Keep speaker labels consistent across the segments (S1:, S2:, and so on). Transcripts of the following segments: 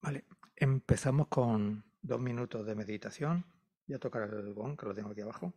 S1: Vale, empezamos con dos minutos de meditación. Voy a tocar el gong, que lo tengo aquí abajo.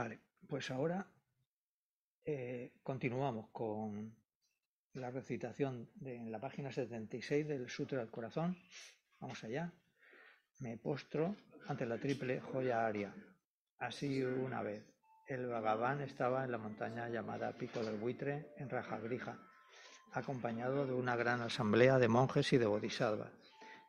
S1: Vale, pues ahora eh, continuamos con la recitación de en la página 76 del Sutra del Corazón. Vamos allá. Me postro ante la triple joya aria. Así una vez. El Bhagavan estaba en la montaña llamada Pico del Buitre, en Rajagrija, acompañado de una gran asamblea de monjes y de bodhisattvas.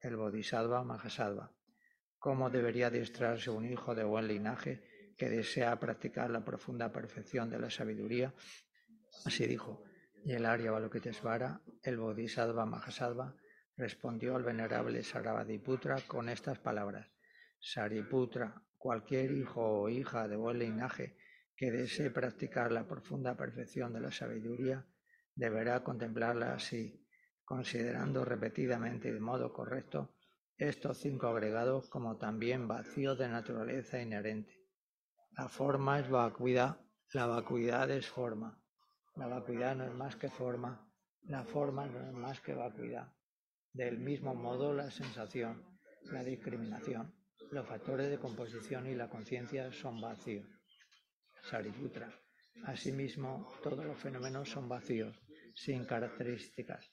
S1: el Bodhisattva Mahasattva. ¿Cómo debería adiestrarse un hijo de buen linaje que desea practicar la profunda perfección de la sabiduría? Así dijo. Y el Arya Balokitesvara, el Bodhisattva Mahasattva, respondió al venerable Sarabhatiputra con estas palabras. Sariputra, cualquier hijo o hija de buen linaje que desee practicar la profunda perfección de la sabiduría, deberá contemplarla así, considerando repetidamente y de modo correcto estos cinco agregados como también vacíos de naturaleza inherente. La forma es vacuidad, la vacuidad es forma. La vacuidad no es más que forma, la forma no es más que vacuidad. Del mismo modo, la sensación, la discriminación, los factores de composición y la conciencia son vacíos. Sariputra. Asimismo, todos los fenómenos son vacíos, sin características,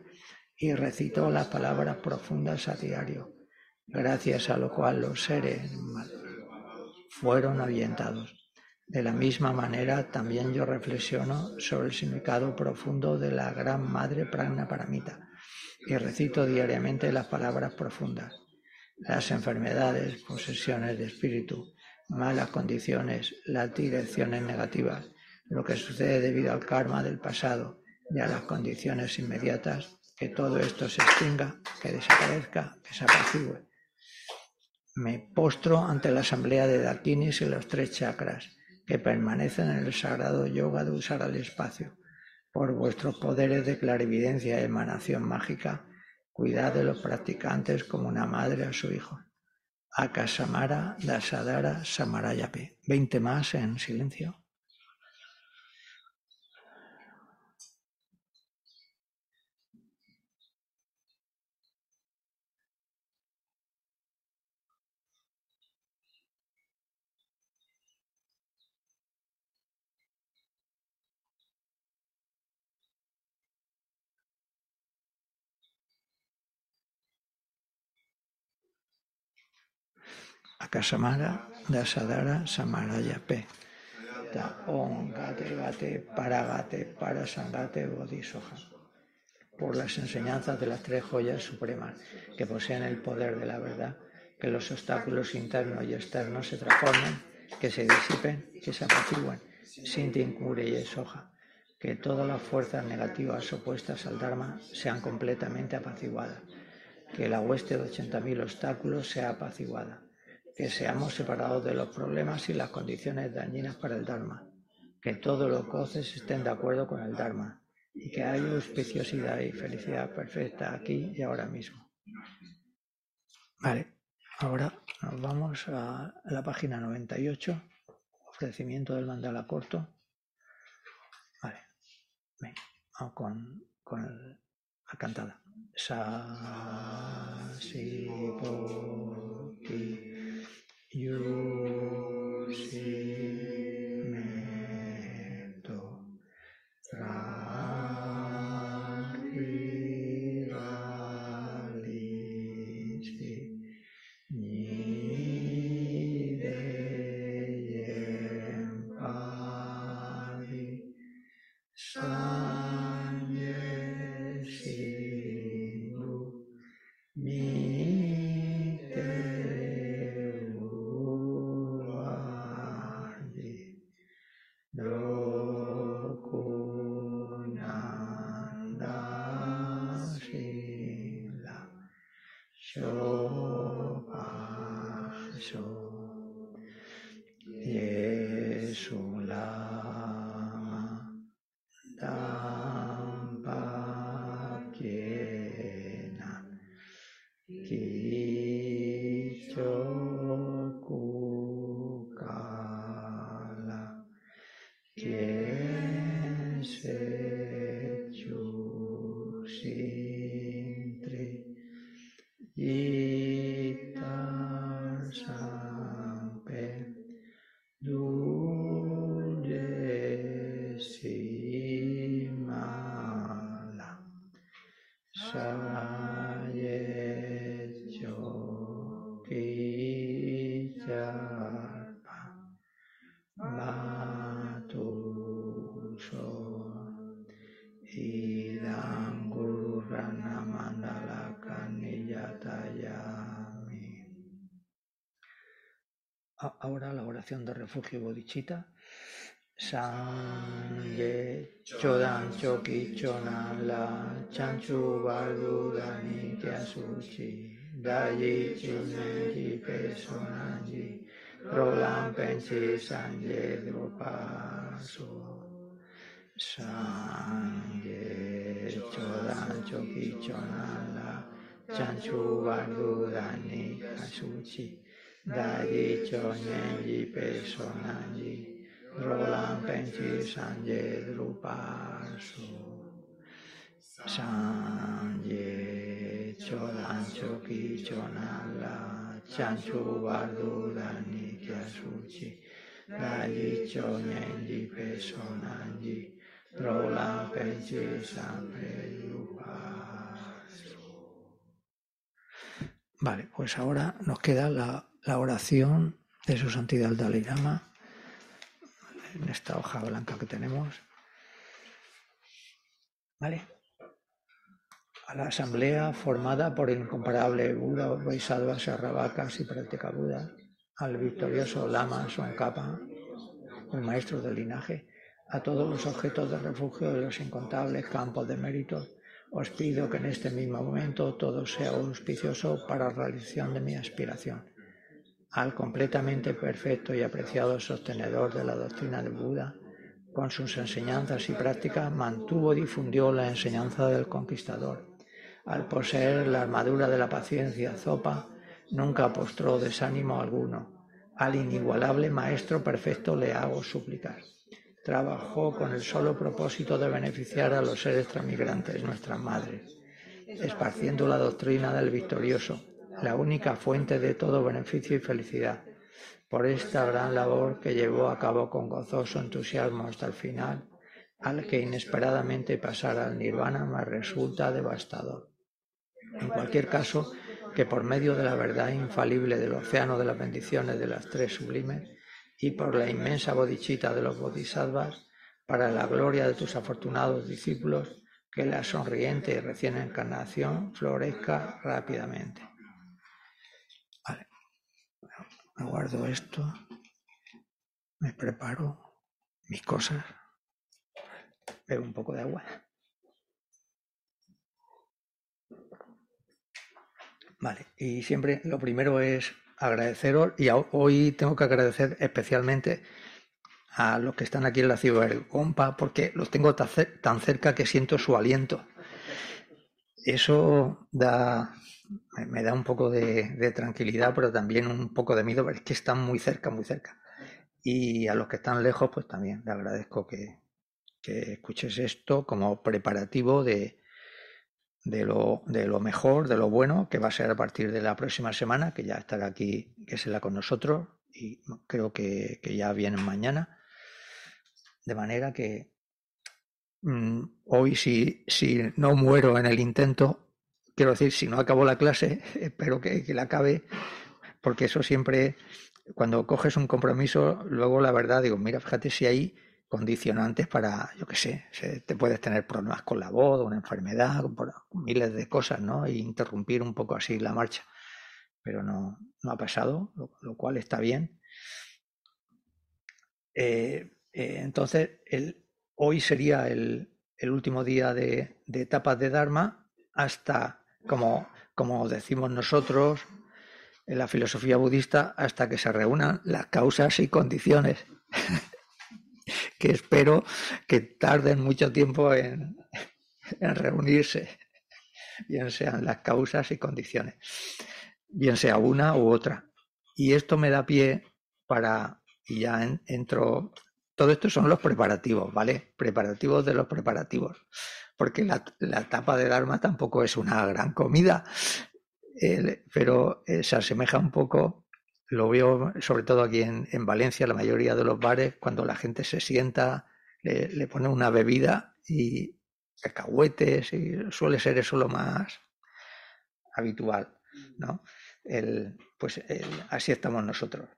S1: y recitó las palabras profundas a diario, gracias a lo cual los seres fueron ahuyentados. De la misma manera, también yo reflexiono sobre el significado profundo de la Gran Madre Pragna Paramita y recito diariamente las palabras profundas. Las enfermedades, posesiones de espíritu, malas condiciones, las direcciones negativas, lo que sucede debido al karma del pasado y a las condiciones inmediatas, que todo esto se extinga, que desaparezca, que se apacigüe. Me postro ante la asamblea de Dakinis y los tres chakras que permanecen en el sagrado yoga de usar al espacio. Por vuestros poderes de clarividencia y emanación mágica, Cuidad de los practicantes como una madre a su hijo. Akasamara Dasadara Samarayape. Veinte más en silencio. Akasamara Dasadara Samarayape. Ta Om Gate Gate Paragate Parasangate Bodhisoja. Por las enseñanzas de las tres joyas supremas que poseen el poder de la verdad, que los obstáculos internos y externos se transformen, que se disipen, que se apaciguen, sin tincure y soja, que todas las fuerzas negativas opuestas al Dharma sean completamente apaciguadas, que la hueste de 80.000 obstáculos sea apaciguada, que seamos separados de los problemas y las condiciones dañinas para el Dharma, que todos los goces estén de acuerdo con el Dharma y que haya auspiciosidad y felicidad perfecta aquí y ahora mismo. Vale, ahora nos vamos a la página 98, ofrecimiento del mandala corto. Vale, venga, vamos con, con la cantada. Sa, si, po, ti. You see. Ahora la oración de refugio bodhichita. Sangye chodan choki chona la chanchu bardu dani suci dayi chime ji rolam pensi sangye drupasu sangye chodan choki chona la chanchu bardu dani suci Dagi chonyenji pesonanji Rolam penchi sanje drupasu. Sanje chodan choki chonala Chanchu vardurani kyasuchi. Dagi chonyenji pesonanji Rolam penchi sanje drupasu. Vale, pues ahora nos queda la la oración de su santidad Dalai Lama en esta hoja blanca que tenemos. ¿Vale? A la asamblea formada por el incomparable Buda, Vaisādva, Sarravakas y Práctica Buda, al victorioso Lama Sonkapa, un maestro del linaje, a todos los objetos de refugio de los incontables campos de méritos, os pido que en este mismo momento todo sea auspicioso para la realización de mi aspiración al completamente perfecto y apreciado sostenedor de la doctrina de Buda, con sus enseñanzas y prácticas mantuvo y difundió la enseñanza del conquistador. Al poseer la armadura de la paciencia Zopa, nunca postró desánimo alguno. Al inigualable Maestro perfecto le hago suplicar. Trabajó con el solo propósito de beneficiar a los seres transmigrantes, nuestras madres, esparciendo la doctrina del victorioso, la única fuente de todo beneficio y felicidad, por esta gran labor que llevó a cabo con gozoso entusiasmo hasta el final, al que inesperadamente pasar al nirvana me resulta devastador. En cualquier caso, que por medio de la verdad infalible del océano de las bendiciones de las tres sublimes y por la inmensa bodichita de los bodhisattvas, para la gloria de tus afortunados discípulos, que la sonriente y recién encarnación florezca rápidamente. Me guardo esto, me preparo mis cosas, bebo un poco de agua. Vale, y siempre lo primero es agradeceros y hoy tengo que agradecer especialmente a los que están aquí en la ciudad del Compa porque los tengo tan cerca que siento su aliento. Eso da, me da un poco de, tranquilidad, pero también un poco de miedo, es que están muy cerca, muy cerca. Y a los que están lejos, pues también le agradezco que, escuches esto como preparativo de, de, lo, de lo mejor, de lo bueno, que va a ser a partir de la próxima semana, que ya estará aquí, que será con nosotros, y creo que, ya vienen mañana. De manera que hoy, si, no muero en el intento, quiero decir, si no acabo la clase, espero que, la acabe, porque eso siempre, cuando coges un compromiso, luego la verdad digo, mira, fíjate si hay condicionantes para, yo qué sé, te puedes tener problemas con la voz, una enfermedad, miles de cosas, ¿no? Y interrumpir un poco así la marcha. Pero no, no ha pasado, lo, cual está bien. Eh, eh, entonces, el, hoy sería el, último día de, etapas de Dharma hasta como, decimos nosotros en la filosofía budista, hasta que se reúnan las causas y condiciones, que espero que tarden mucho tiempo en reunirse, bien sean las causas y condiciones, bien sea una u otra. Y esto me da pie para, y ya entro, todo esto son los preparativos, ¿vale? Preparativos de los preparativos porque la, tapa del arma tampoco es una gran comida, pero eh, se asemeja un poco lo veo sobre todo aquí en, Valencia, la mayoría de los bares, cuando la gente se sienta, le, pone una bebida y cacahuetes, y suele ser eso lo más habitual, ¿no? Pues así estamos nosotros.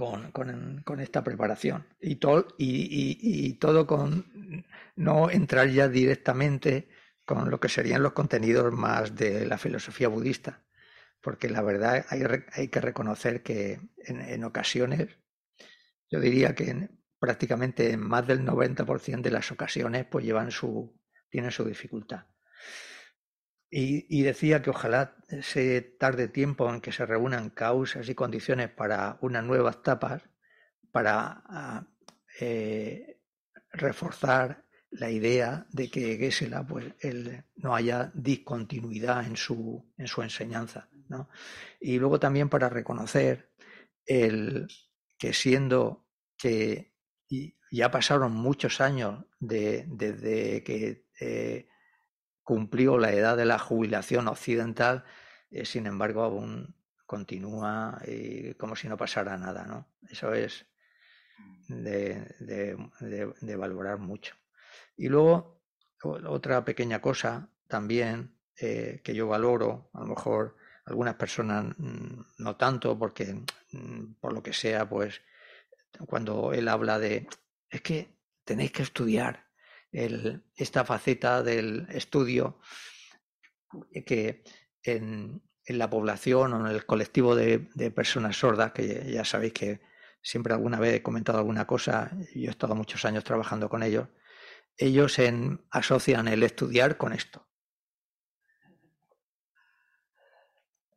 S1: Con, con, con, esta preparación y, todo y, y, todo con no entrar ya directamente con lo que serían los contenidos más de la filosofía budista, porque la verdad hay, hay que reconocer que en, en, ocasiones, yo diría que en, prácticamente en más del 90% de las ocasiones pues llevan su, tienen su dificultad. Y, decía que ojalá se tarde tiempo en que se reúnan causas y condiciones para unas nuevas tapas, para ah, eh, reforzar la idea de que Gesela pues, no haya discontinuidad en su, en su enseñanza. Y luego también para reconocer el, que siendo que ya pasaron muchos años desde que eh, cumplió la edad de la jubilación occidental, eh, sin embargo aún continúa eh, como si no pasara nada, ¿no? Eso es de, valorar mucho. Y luego, otra pequeña cosa también eh, que yo valoro, a lo mejor algunas personas mm, no tanto, porque mm, por lo que sea, pues cuando él habla de, es que tenéis que estudiar, esta faceta del estudio que en, la población o en el colectivo de, personas sordas, que ya sabéis que siempre alguna vez he comentado alguna cosa, yo he estado muchos años trabajando con ellos, ellos asocian el estudiar con esto.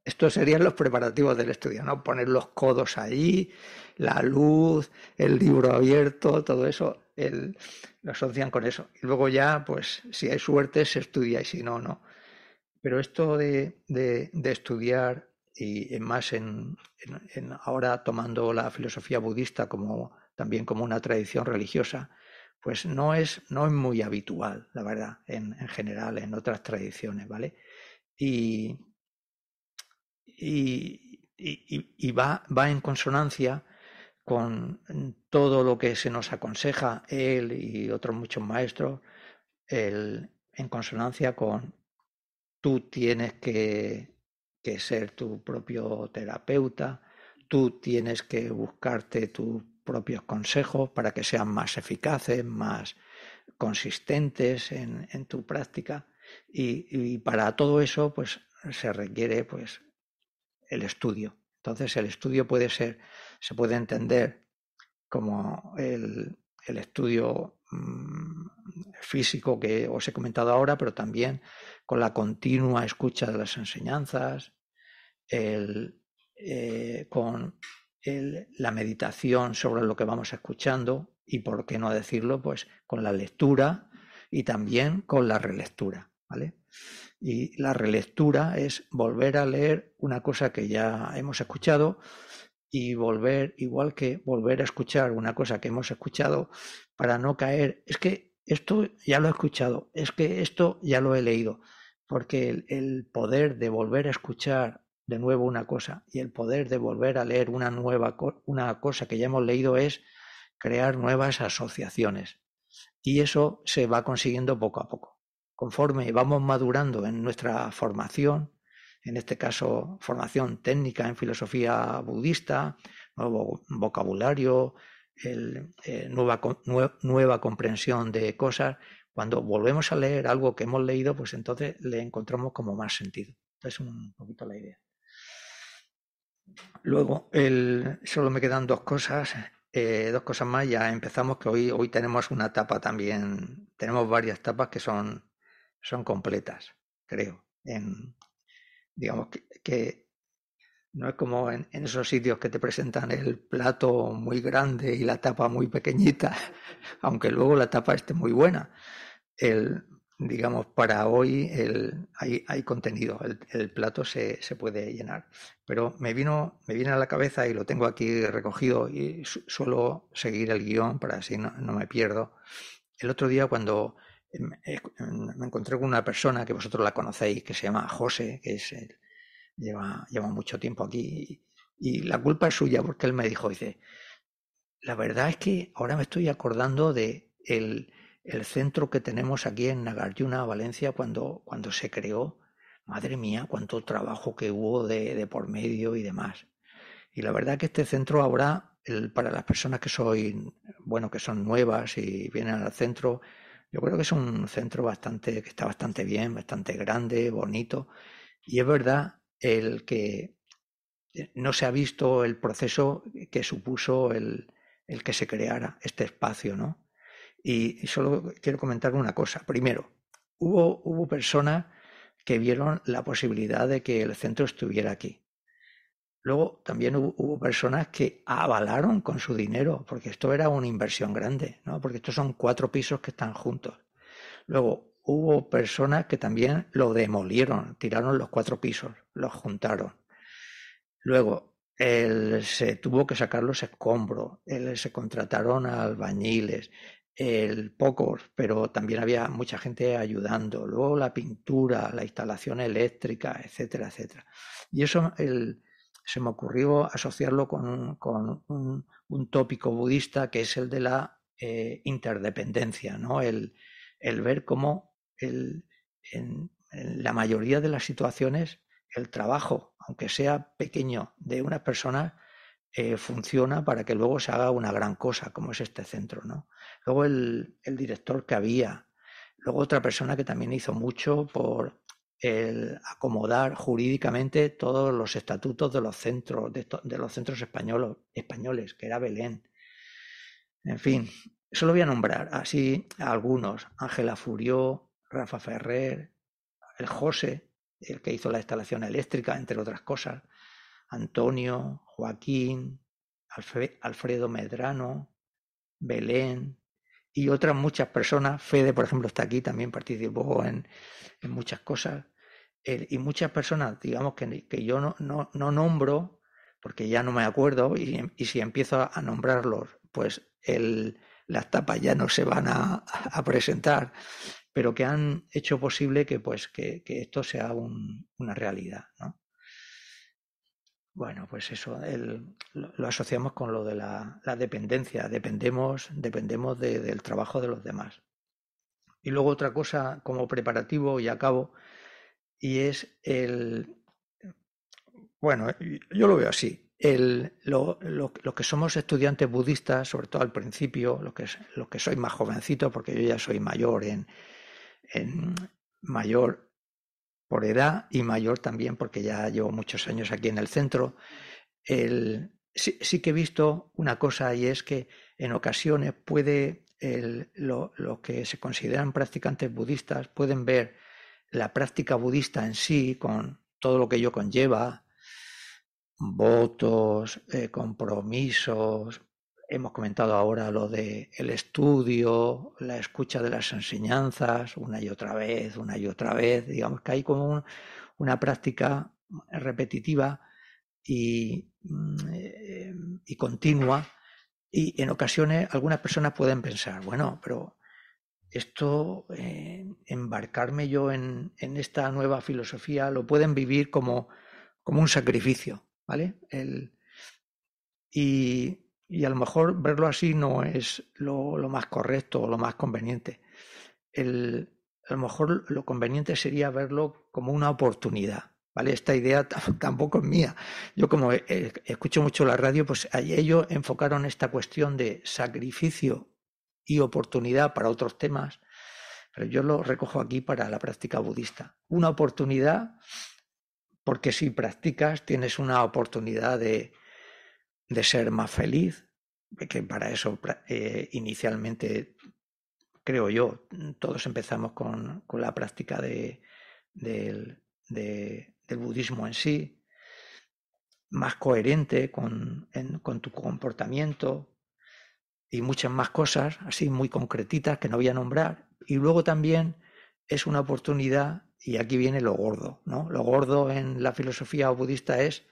S1: Estos serían los preparativos del estudio, ¿no? Poner los codos ahí, la luz, el libro abierto, todo eso el, lo asocian con eso. Y luego ya, pues, si hay suerte, se estudia y si no, no. Pero esto de, de, estudiar y más en, ahora tomando la filosofía budista como también como una tradición religiosa, pues no es, no es muy habitual, la verdad, en, en general, en otras tradiciones, ¿vale? Y, y, y, y va, va en consonancia con todo lo que se nos aconseja él y otros muchos maestros, el, en consonancia con tú tienes que, que, ser tu propio terapeuta, tú tienes que buscarte tus propios consejos para que sean más eficaces, más consistentes en, en tu práctica y, y, para todo eso pues se requiere pues el estudio. Entonces el estudio puede ser se puede entender como el, estudio mm, físico que os he comentado ahora, pero también con la continua escucha de las enseñanzas, eh, con la meditación sobre lo que vamos escuchando y, por qué no decirlo, pues con la lectura y también con la relectura. ¿vale? Y la relectura es volver a leer una cosa que ya hemos escuchado y volver, igual que volver a escuchar una cosa que hemos escuchado para no caer, es que esto ya lo he escuchado, es que esto ya lo he leído, porque el, poder de volver a escuchar de nuevo una cosa y el poder de volver a leer una nueva una cosa que ya hemos leído es crear nuevas asociaciones. Y eso se va consiguiendo poco a poco. Conforme vamos madurando en nuestra formación, en este caso formación técnica en filosofía budista, nuevo vocabulario, eh, nueva, nueva comprensión de cosas. Cuando volvemos a leer algo que hemos leído, pues entonces le encontramos como más sentido. es un poquito la idea. Luego, el, solo me quedan dos cosas, eh, dos cosas más. Ya empezamos que hoy, hoy tenemos una etapa también, tenemos varias etapas que son, son completas, creo, en, digamos que, no es como en, esos sitios que te presentan el plato muy grande y la tapa muy pequeñita, aunque luego la tapa esté muy buena. El, digamos, para hoy el, hay, hay contenido, el, plato se, se, puede llenar. Pero me vino, me viene a la cabeza y lo tengo aquí recogido y suelo seguir el guion para así no, no me pierdo. El otro día cuando me encontré con una persona que vosotros la conocéis, que se llama José, que es lleva, lleva mucho tiempo aquí Y la culpa es suya porque él me dijo, dice, la verdad es que ahora me estoy acordando de el, el centro que tenemos aquí en Nagarjuna, Valencia, cuando, cuando se creó. Madre mía, cuánto trabajo que hubo de, de por medio y demás. Y la verdad que este centro ahora, el, para las personas que soy, bueno, que son nuevas y vienen al centro, yo creo que es un centro bastante, que está bastante bien, bastante grande, bonito. Y es verdad el que eh, no se ha visto el proceso que supuso el, el que se creara este espacio, ¿no? Y, solo quiero comentar una cosa. Primero, hubo, hubo personas que vieron la posibilidad de que el centro estuviera aquí. Luego también hubo, personas que avalaron con su dinero, porque esto era una inversión grande, ¿no? Porque estos son cuatro pisos que están juntos. Luego hubo personas que también lo demolieron, tiraron los cuatro pisos, los juntaron. Luego se tuvo que sacar los escombros, se contrataron albañiles, el, pocos, pero también había mucha gente ayudando. Luego la pintura, la instalación eléctrica, etcétera, etcétera. Y eso el, se me ocurrió asociarlo con, con un, un, tópico budista que es el de la eh, interdependencia, ¿no? el, el ver cómo el, en, la mayoría de las situaciones el trabajo, aunque sea pequeño, de unas personas eh, funciona para que luego se haga una gran cosa, como es este centro, ¿no? Luego el, el, director que había, luego otra persona que también hizo mucho por el acomodar jurídicamente todos los estatutos de los centros, de, los centros españoles, españoles, que era Belén. En fin, solo voy a nombrar así a algunos. Ángela Furió, Rafa Ferrer, el José, el que hizo la instalación eléctrica, entre otras cosas. Antonio, Joaquín, Alfredo Medrano, Belén y otras muchas personas. Fede, por ejemplo, está aquí, también participó en, muchas cosas. y muchas personas, digamos, que, que yo no, no, no, nombro, porque ya no me acuerdo, y, si empiezo a nombrarlos, pues el, las tapas ya no se van a, a presentar, pero que han hecho posible que, pues, que, que esto sea un, una realidad. ¿no? Bueno, pues eso, el, lo, asociamos con lo de la, la dependencia, dependemos, dependemos de, del trabajo de los demás. Y luego otra cosa como preparativo y acabo, y es el, bueno, yo lo veo así, el, lo, lo, lo, que somos estudiantes budistas, sobre todo al principio, lo que, lo que soy más jovencito, porque yo ya soy mayor en, en mayor por edad y mayor también porque ya llevo muchos años aquí en el centro. El, sí, sí, que he visto una cosa y es que en ocasiones puede el, lo, lo, que se consideran practicantes budistas pueden ver la práctica budista en sí con todo lo que ello conlleva, votos, eh, compromisos, hemos comentado ahora lo de el estudio, la escucha de las enseñanzas, una y otra vez, una y otra vez. Digamos que hay como un, una práctica repetitiva y, mm, eh, y, continua. Y en ocasiones algunas personas pueden pensar, bueno, pero esto, eh, embarcarme yo en, en, esta nueva filosofía, lo pueden vivir como, como un sacrificio, ¿vale? El, y y a lo mejor verlo así no es lo, más correcto o lo más conveniente. El, a lo mejor lo conveniente sería verlo como una oportunidad. ¿Vale? Esta idea tampoco es mía. Yo como escucho mucho la radio, pues ellos enfocaron esta cuestión de sacrificio y oportunidad para otros temas, pero yo lo recojo aquí para la práctica budista. Una oportunidad porque si practicas tienes una oportunidad de, de ser más feliz, que para eso eh, inicialmente, creo yo, todos empezamos con, con la práctica de, de, de, del budismo en sí, más coherente con, con tu comportamiento y muchas más cosas, así muy concretitas que no voy a nombrar. Y luego también es una oportunidad, y aquí viene lo gordo, ¿no? Lo gordo en la filosofía budista es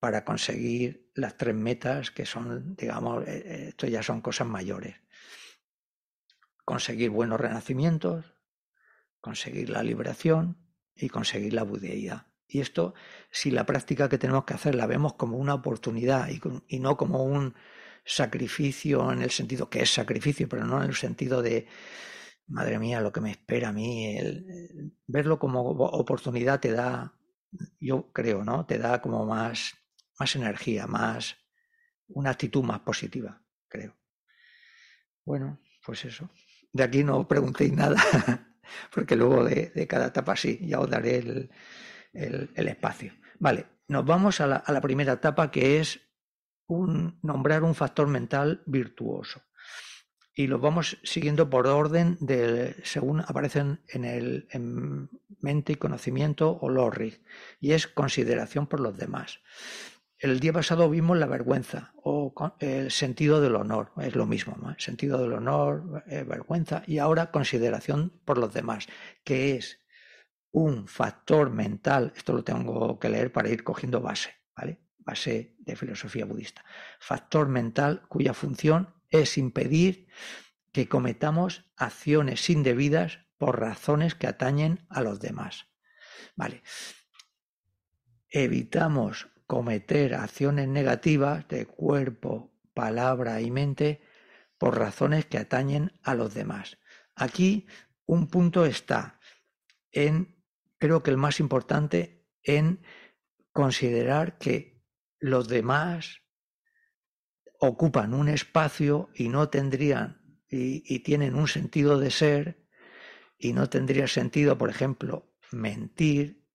S1: para conseguir las tres metas que son, digamos, eh, eh, esto ya son cosas mayores. Conseguir buenos renacimientos, conseguir la liberación y conseguir la budeidad. Y esto, si la práctica que tenemos que hacer la vemos como una oportunidad y, no como un sacrificio en el sentido que es sacrificio, pero no en el sentido de, madre mía, lo que me espera a mí, verlo como oportunidad te da, yo creo, ¿no? Te da como más, más energía, más, una actitud más positiva, creo. Bueno, pues eso. De aquí no preguntéis nada, porque luego de, cada etapa sí, ya os daré el, el, espacio. Vale, nos vamos a la, a la, primera etapa que es un, nombrar un factor mental virtuoso. Y los vamos siguiendo por orden de, según aparecen en el en mente y conocimiento o LORRIG, y es consideración por los demás. El día pasado vimos la vergüenza o el sentido del honor, es lo mismo, ¿no? sentido del honor, eh, vergüenza y ahora consideración por los demás, que es un factor mental, esto lo tengo que leer para ir cogiendo base, ¿vale? Base de filosofía budista. Factor mental cuya función es impedir que cometamos acciones indebidas por razones que atañen a los demás. Vale. Evitamos cometer acciones negativas de cuerpo, palabra y mente por razones que atañen a los demás. Aquí un punto está en, creo que el más importante, en considerar que los demás ocupan un espacio y no tendrían y, tienen un sentido de ser y no tendría sentido, por ejemplo, mentir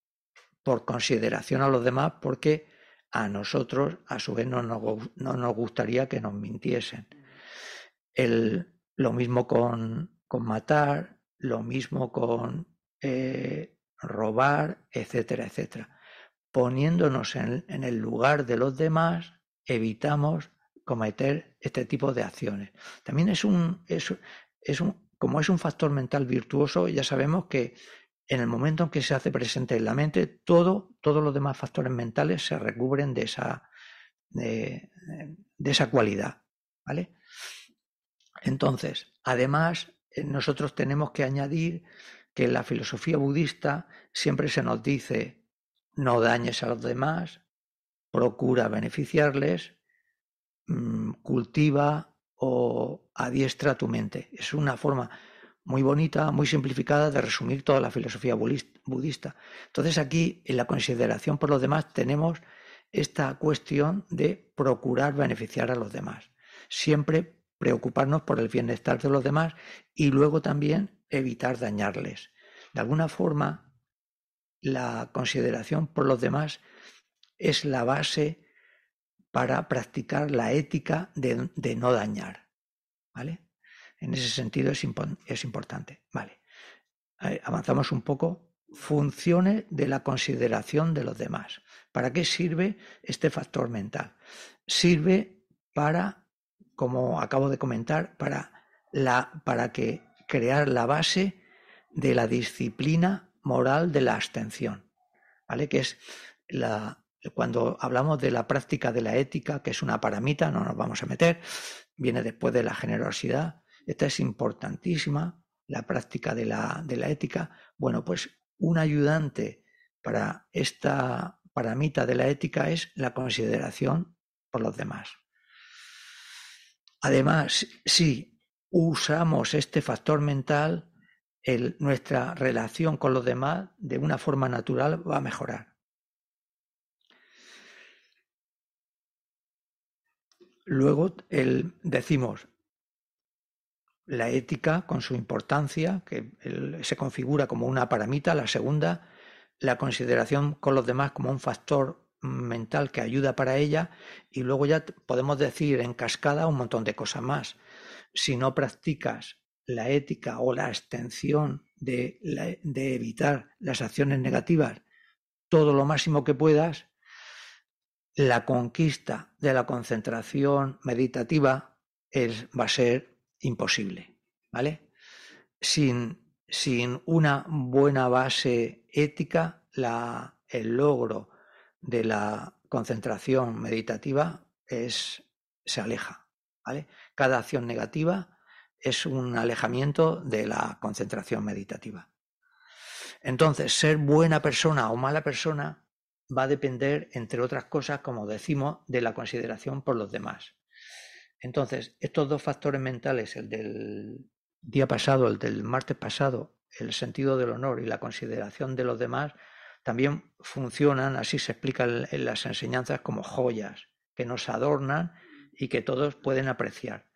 S1: por consideración a los demás porque a nosotros a su vez no nos, gustaría que nos mintiesen. El, lo mismo con, con, matar, lo mismo con eh, robar, etcétera, etcétera. Poniéndonos en, en, el lugar de los demás, evitamos cometer este tipo de acciones. También es un, es, es un, como es un factor mental virtuoso, ya sabemos que en el momento en que se hace presente en la mente, todo, todos los demás factores mentales se recubren de esa, de, esa cualidad. ¿vale? Entonces, además, eh, nosotros tenemos que añadir que en la filosofía budista siempre se nos dice no dañes a los demás, procura beneficiarles, mm, cultiva o adiestra tu mente. Es una forma muy bonita, muy simplificada de resumir toda la filosofía budista. Entonces aquí, en la consideración por los demás, tenemos esta cuestión de procurar beneficiar a los demás. Siempre preocuparnos por el bienestar de los demás y luego también evitar dañarles. De alguna forma, la consideración por los demás es la base para practicar la ética de, de no dañar. ¿Vale? En ese sentido es, es importante. Vale. Avanzamos un poco. Funciones de la consideración de los demás. ¿Para qué sirve este factor mental? Sirve para, como acabo de comentar, para, la, para que crear la base de la disciplina moral de la abstención. ¿Vale? Que es la, cuando hablamos de la práctica de la ética, que es una paramita, no nos vamos a meter, viene después de la generosidad, esta es importantísima, la práctica de la, de la ética. Bueno, pues un ayudante para esta paramita de la ética es la consideración por los demás. Además, si usamos este factor mental, nuestra relación con los demás de una forma natural va a mejorar. Luego el, decimos, la ética con su importancia, que se configura como una paramita, la segunda, la consideración con los demás como un factor mental que ayuda para ella, y luego ya podemos decir en cascada un montón de cosas más. Si no practicas la ética o la abstención de, de evitar las acciones negativas todo lo máximo que puedas, la conquista de la concentración meditativa es, va a ser imposible, ¿vale? Sin, sin una buena base ética, el logro de la concentración meditativa es, se aleja, ¿vale? Cada acción negativa es un alejamiento de la concentración meditativa. Entonces, ser buena persona o mala persona va a depender, entre otras cosas, como decimos, de la consideración por los demás. Entonces, estos dos factores mentales, el del día pasado, el del martes pasado, el sentido del honor y la consideración de los demás, también funcionan, así se explica en las enseñanzas, como joyas que nos adornan y que todos pueden apreciar.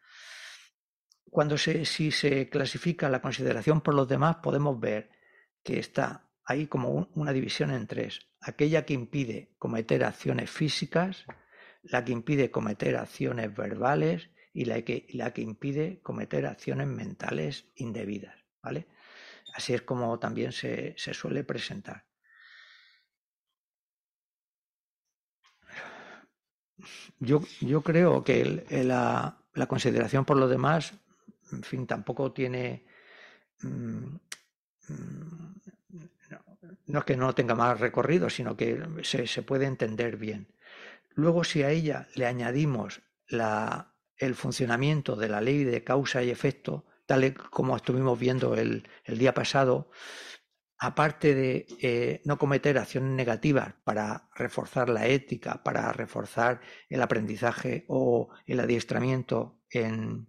S1: Cuando se, si se clasifica la consideración por los demás, podemos ver que está ahí como una división en tres. Aquella que impide cometer acciones físicas, la que impide cometer acciones verbales y la que, la que impide cometer acciones mentales indebidas. ¿vale? Así es como también se, suele presentar. Yo, yo creo que la, consideración por los demás, en fin, tampoco tiene... Mm, mm, no, es que no tenga más recorrido, sino que se, se puede entender bien. Luego, si a ella le añadimos el funcionamiento de la ley de causa y efecto, tal como estuvimos viendo el, día pasado, aparte de eh, no cometer acciones negativas para reforzar la ética, para reforzar el aprendizaje o el adiestramiento en,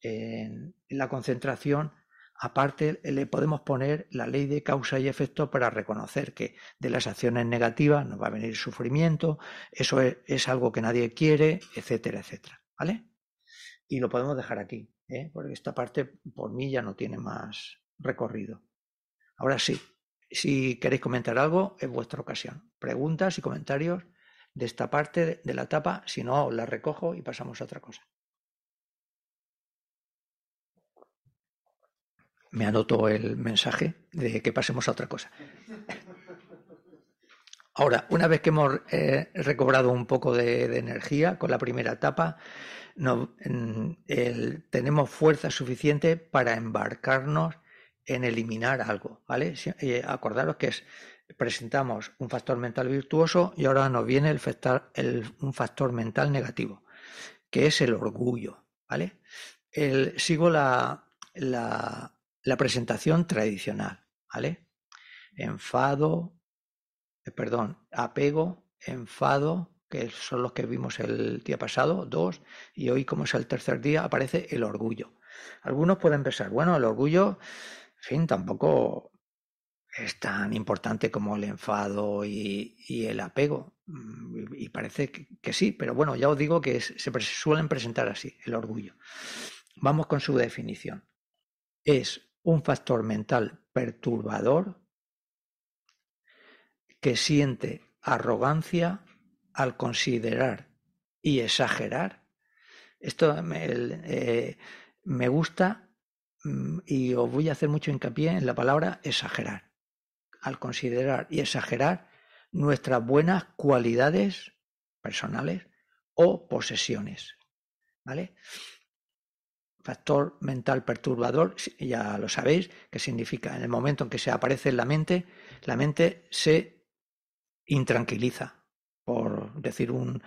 S1: en la concentración, aparte le podemos poner la ley de causa y efecto para reconocer que de las acciones negativas nos va a venir sufrimiento, eso es, algo que nadie quiere, etcétera, etcétera. ¿Vale? Y lo podemos dejar aquí. ¿eh? porque esta parte por mí ya no tiene más recorrido. Ahora sí, si queréis comentar algo, es vuestra ocasión. Preguntas y comentarios de esta parte de la etapa, si no, la recojo y pasamos a otra cosa. Me anoto el mensaje de que pasemos a otra cosa. Ahora, una vez que hemos eh, recobrado un poco de energía con la primera etapa, no, tenemos fuerza suficiente para embarcarnos en eliminar algo, ¿vale? Eh, acordaros que es, presentamos un factor mental virtuoso y ahora nos viene el, factor, un factor mental negativo, que es el orgullo, ¿vale? sigo la, la, presentación tradicional, ¿vale? Enfado, eh, perdón, apego, enfado, que son los que vimos el día pasado, dos, y hoy como es el tercer día aparece el orgullo. Algunos pueden pensar, bueno, el orgullo, en fin, tampoco es tan importante como el enfado y, el apego. Mm, y parece que, sí, pero bueno, ya os digo que se suelen presentar así, el orgullo. Vamos con su definición. Es un factor mental perturbador que siente arrogancia al considerar y exagerar, esto me, eh, gusta mm, y os voy a hacer mucho hincapié en la palabra exagerar. Al considerar y exagerar nuestras buenas cualidades personales o posesiones. ¿Vale? Factor mental perturbador, ya lo sabéis, que significa en el momento en que se aparece en la mente, la mente se intranquiliza, por decir un,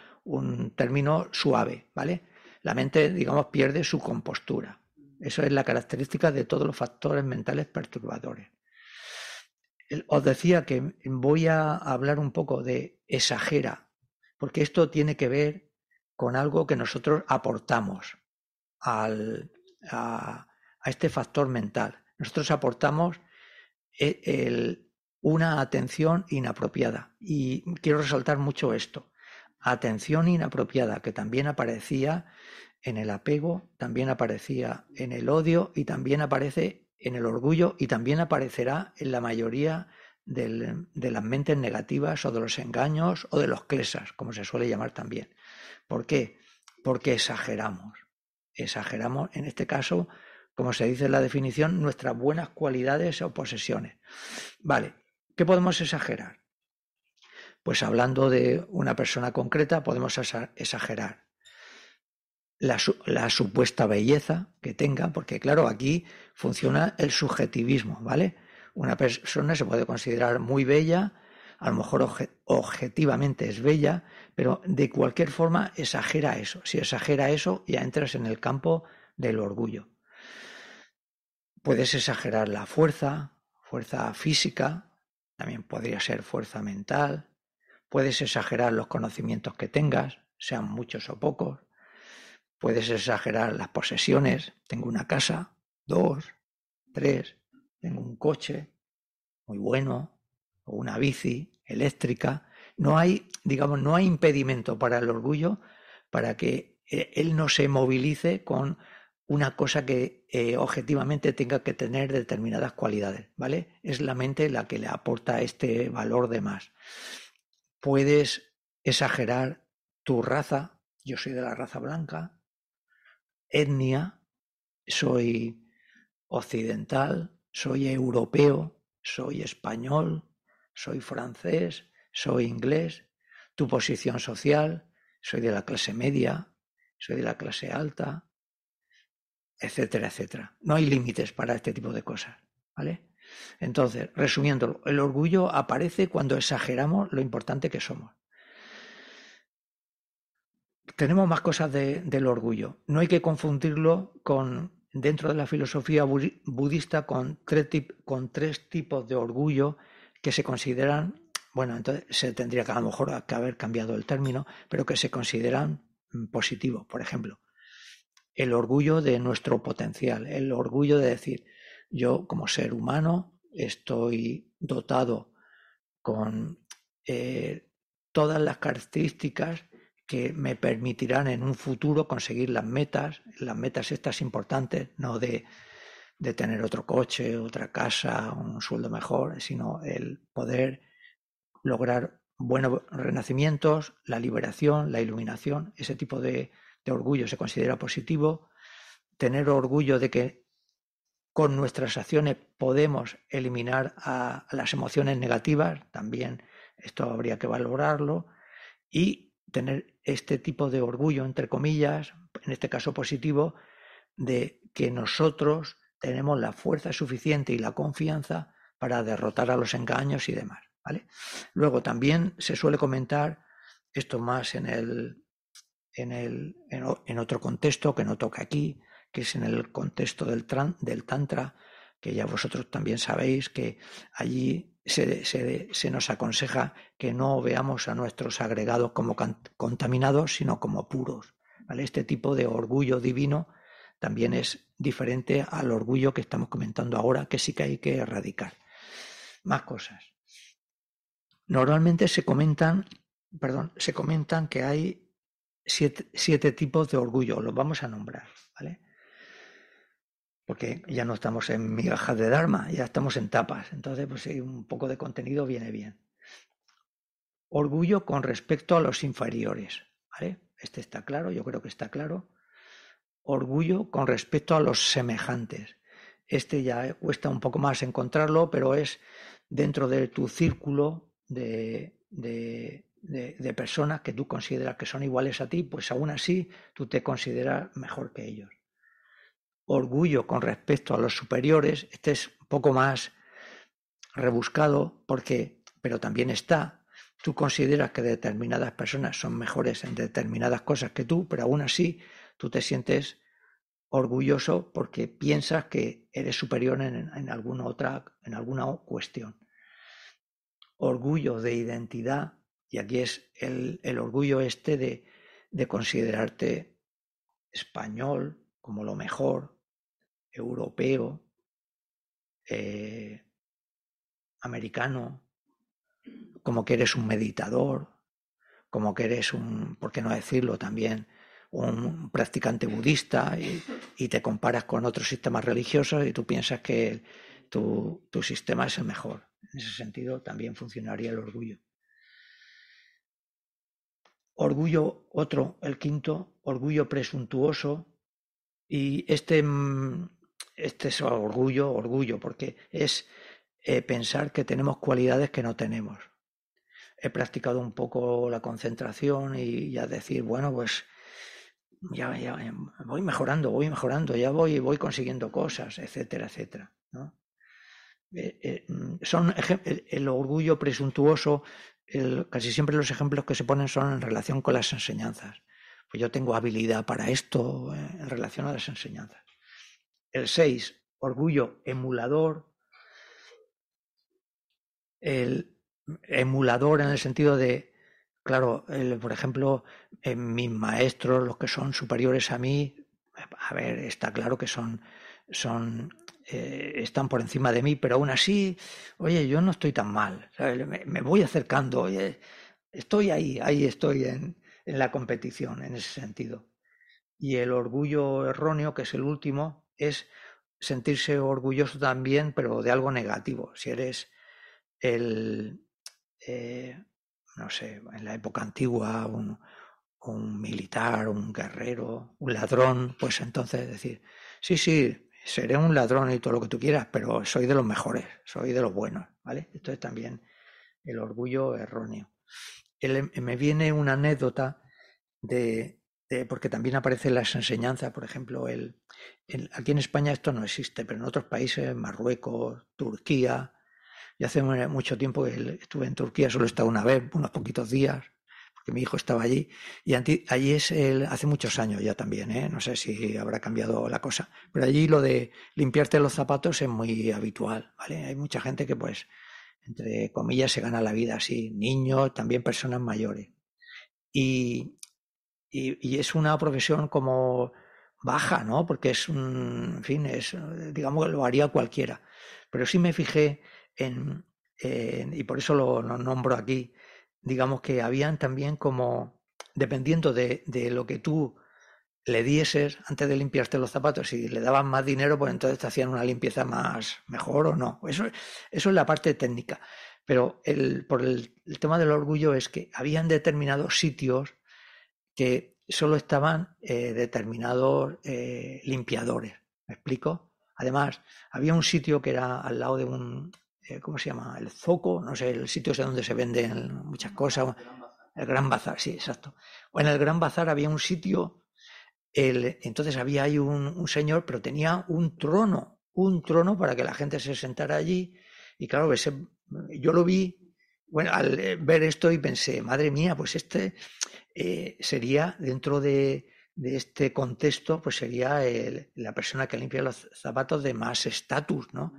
S1: término suave, ¿vale? La mente, digamos, pierde su compostura. Eso es la característica de todos los factores mentales perturbadores. Os decía que voy a hablar un poco de exagera, porque esto tiene que ver con algo que nosotros aportamos al, a, este factor mental. Nosotros aportamos e, el, una atención inapropiada. Y quiero resaltar mucho esto. Atención inapropiada, que también aparecía en el apego, también aparecía en el odio y también aparece en el orgullo y también aparecerá en la mayoría de las mentes negativas o de los engaños o de los clesas, como se suele llamar también. ¿Por qué? Porque exageramos. Exageramos, en este caso, como se dice en la definición, nuestras buenas cualidades o posesiones. Vale, ¿Qué podemos exagerar? Pues hablando de una persona concreta, podemos exagerar la, supuesta belleza que tenga, porque claro, aquí funciona el subjetivismo, ¿vale? Una persona se puede considerar muy bella, a lo mejor objetivamente es bella, pero de cualquier forma exagera eso. Si exagera eso, ya entras en el campo del orgullo. Puedes exagerar la fuerza, fuerza física, también podría ser fuerza mental, puedes exagerar los conocimientos que tengas, sean muchos o pocos, puedes exagerar las posesiones, tengo una casa, dos, tres, tengo un coche muy bueno, o una bici eléctrica, no hay, digamos, no hay impedimento para el orgullo para que eh, él no se movilice con una cosa que eh, objetivamente tenga que tener determinadas cualidades, ¿vale? Es la mente la que le aporta este valor de más. Puedes exagerar tu raza, yo soy de la raza blanca, etnia, soy occidental, soy europeo, soy español, soy francés, soy inglés, tu posición social, soy de la clase media, soy de la clase alta, etcétera, etcétera. No hay límites para este tipo de cosas, ¿vale? Entonces, resumiendo, el orgullo aparece cuando exageramos lo importante que somos. Tenemos más cosas del orgullo. No hay que confundirlo con, dentro de la filosofía budista, con tres, con tres tipos de orgullo que se consideran bueno, entonces se tendría que a lo mejor que haber cambiado el término, pero que se consideran mm, positivos. Por ejemplo, el orgullo de nuestro potencial, el orgullo de decir, yo como ser humano estoy dotado con eh, todas las características que me permitirán en un futuro conseguir las metas, las metas estas importantes, no de, de tener otro coche, otra casa, un sueldo mejor, sino el poder lograr buenos renacimientos, la liberación, la iluminación, ese tipo de, orgullo se considera positivo. Tener orgullo de que con nuestras acciones podemos eliminar a, las emociones negativas, también esto habría que valorarlo. Y tener este tipo de orgullo, entre comillas, en este caso positivo, de que nosotros tenemos la fuerza suficiente y la confianza para derrotar a los engaños y demás. Luego también se suele comentar esto más en el, en, el, en, otro contexto que no toca aquí, que es en el contexto del, del Tantra, que ya vosotros también sabéis que allí se, se, nos aconseja que no veamos a nuestros agregados como contaminados, sino como puros. ¿vale? Este tipo de orgullo divino también es diferente al orgullo que estamos comentando ahora, que sí que hay que erradicar. Más cosas. Normalmente se comentan, perdón, se comentan que hay siete, tipos de orgullo, los vamos a nombrar, ¿vale? Porque ya no estamos en migajas de Dharma, ya estamos en tapas, entonces pues un poco de contenido viene bien. Orgullo con respecto a los inferiores, ¿vale? Este está claro, yo creo que está claro. Orgullo con respecto a los semejantes. Este ya cuesta un poco más encontrarlo, pero es dentro de tu círculo de, de, personas que tú consideras que son iguales a ti, pues aún así tú te consideras mejor que ellos. Orgullo con respecto a los superiores, este es un poco más rebuscado porque, pero también está, tú consideras que determinadas personas son mejores en determinadas cosas que tú, pero aún así tú te sientes orgulloso porque piensas que eres superior en, en alguna otra, en alguna cuestión orgullo de identidad, y aquí es el, orgullo este de, de, considerarte español como lo mejor, europeo, eh, americano, como que eres un meditador, como que eres un, por qué no decirlo también, un practicante budista y, y te comparas con otros sistemas religiosos y tú piensas que tu, tu sistema es el mejor. En ese sentido, también funcionaría el orgullo. Orgullo, otro, el quinto, orgullo presuntuoso. Y este, mm, este es orgullo, orgullo, porque es eh, pensar que tenemos cualidades que no tenemos. He practicado un poco la concentración y ya decir, bueno, pues ya, ya voy mejorando, voy mejorando, ya voy, voy consiguiendo cosas, etcétera, etcétera. ¿no? Eh, eh, mm, son el, orgullo presuntuoso, casi siempre los ejemplos que se ponen son en relación con las enseñanzas. Pues yo tengo habilidad para esto eh, en relación a las enseñanzas. El 6, orgullo emulador. el emulador en el sentido de, claro, por ejemplo, en mis maestros, los que son superiores a mí, a ver, está claro que son, son eh, están por encima de mí, pero aún así, oye, yo no estoy tan mal, me, voy acercando, oye, estoy ahí, ahí estoy en, en la competición en ese sentido. Y el orgullo erróneo, que es el último, es sentirse orgulloso también, pero de algo negativo. Si eres el, eh, no sé, en la época antigua, un, un, militar, un guerrero, un ladrón, pues entonces decir, sí, sí, seré un ladrón y todo lo que tú quieras, pero soy de los mejores, soy de los buenos, ¿vale? Esto es también el orgullo erróneo. me viene una anécdota de, porque también aparece en las enseñanzas, por ejemplo, el, aquí en España esto no existe, pero en otros países, Marruecos, Turquía, y hace mucho tiempo que estuve en Turquía, solo he estado una vez, unos poquitos días, porque mi hijo estaba allí, y allí es el, hace muchos años ya también, ¿eh? no sé si habrá cambiado la cosa, pero allí lo de limpiarte los zapatos es muy habitual. Hay mucha gente que pues, entre comillas, se gana la vida así, niños, también personas mayores. Y, y, es una profesión como baja, ¿no? Porque es un, en fin, es, digamos, lo haría cualquiera. Pero sí me fijé en, y por eso lo, nombro aquí, digamos que habían también como, dependiendo de, de, lo que tú le dieses antes de limpiarte los zapatos, si le daban más dinero, pues entonces te hacían una limpieza más mejor o no. Eso, eso es la parte técnica. Pero el, por el, tema del orgullo es que habían determinados sitios que solo estaban eh, determinados eh, limpiadores. ¿Me explico? Además, había un sitio que era al lado de un, ¿cómo se llama? El Zoco, no sé, el sitio ese donde se venden muchas cosas. El Gran Bazar, sí, exacto. O en el Gran Bazar había un sitio, el, entonces había ahí un, señor, pero tenía un trono, un trono para que la gente se sentara allí. Y claro, ese, yo lo vi, bueno, al ver esto y pensé, madre mía, pues este, eh, sería dentro de, este contexto, pues sería la persona que limpia los zapatos de más estatus, ¿no?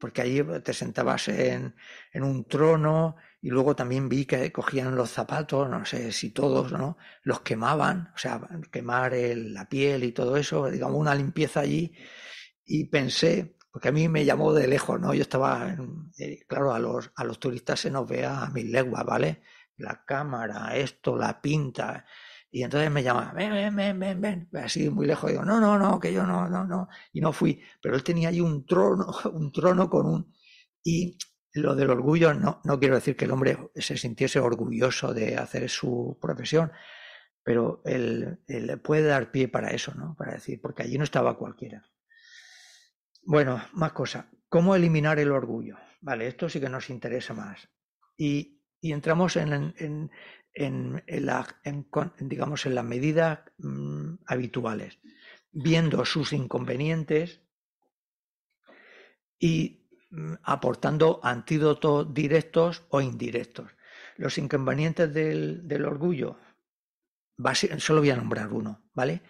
S1: Porque allí te sentabas en, un trono y luego también vi que cogían los zapatos, no sé si todos, ¿no? Los quemaban, o sea, quemar la piel y todo eso, digamos, una limpieza allí. Y pensé, porque a mí me llamó de lejos, ¿no? Yo estaba, eh, claro, a los, a los turistas se nos ve a mil leguas, ¿vale? la cámara, esto, la pinta. Y entonces me llama, ven, ven, ven, ven, ven, así muy lejos. Digo, no, no, no, que yo no, no, no. Y no fui. Pero él tenía ahí un trono, un trono con un... Y lo del orgullo, no, no quiero decir que el hombre se sintiese orgulloso de hacer su profesión, pero él, él puede dar pie para eso, ¿no? Para decir, porque allí no estaba cualquiera. Bueno, más cosas. ¿Cómo eliminar el orgullo? Vale, esto sí que nos interesa más. Y y entramos en, la, digamos, en las medidas mm, habituales, viendo sus inconvenientes y mm, aportando antídotos directos o indirectos. Los inconvenientes del, orgullo, solo voy a nombrar uno, ¿vale?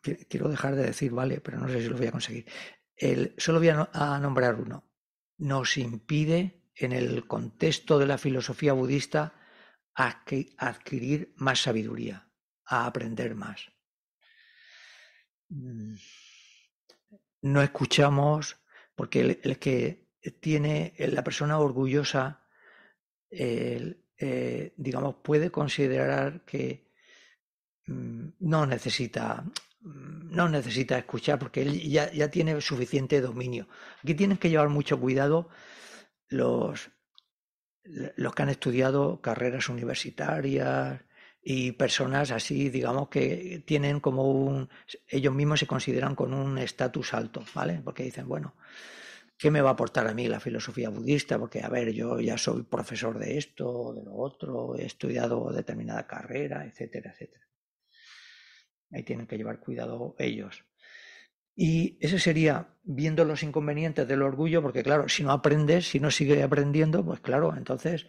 S1: Quiero dejar de decir, ¿vale? Pero no sé si lo voy a conseguir. El, solo voy a nombrar uno. Nos impide en el contexto de la filosofía budista adquirir más sabiduría, a aprender más. Mm. No escuchamos, porque el, que tiene la persona orgullosa, eh, digamos, puede considerar que mm, no necesita mm, no necesita escuchar porque él ya, ya, tiene suficiente dominio. Aquí tienen que llevar mucho cuidado los, los que han estudiado carreras universitarias y personas así, digamos, que tienen como un, ellos mismos se consideran con un estatus alto, ¿vale? Porque dicen, bueno, ¿qué me va a aportar a mí la filosofía budista? Porque, a ver, yo ya soy profesor de esto, de lo otro, he estudiado determinada carrera, etcétera, etcétera. Ahí tienen que llevar cuidado ellos. Y ese sería viendo los inconvenientes del orgullo, porque claro, si no aprendes, si no sigues aprendiendo, pues claro, entonces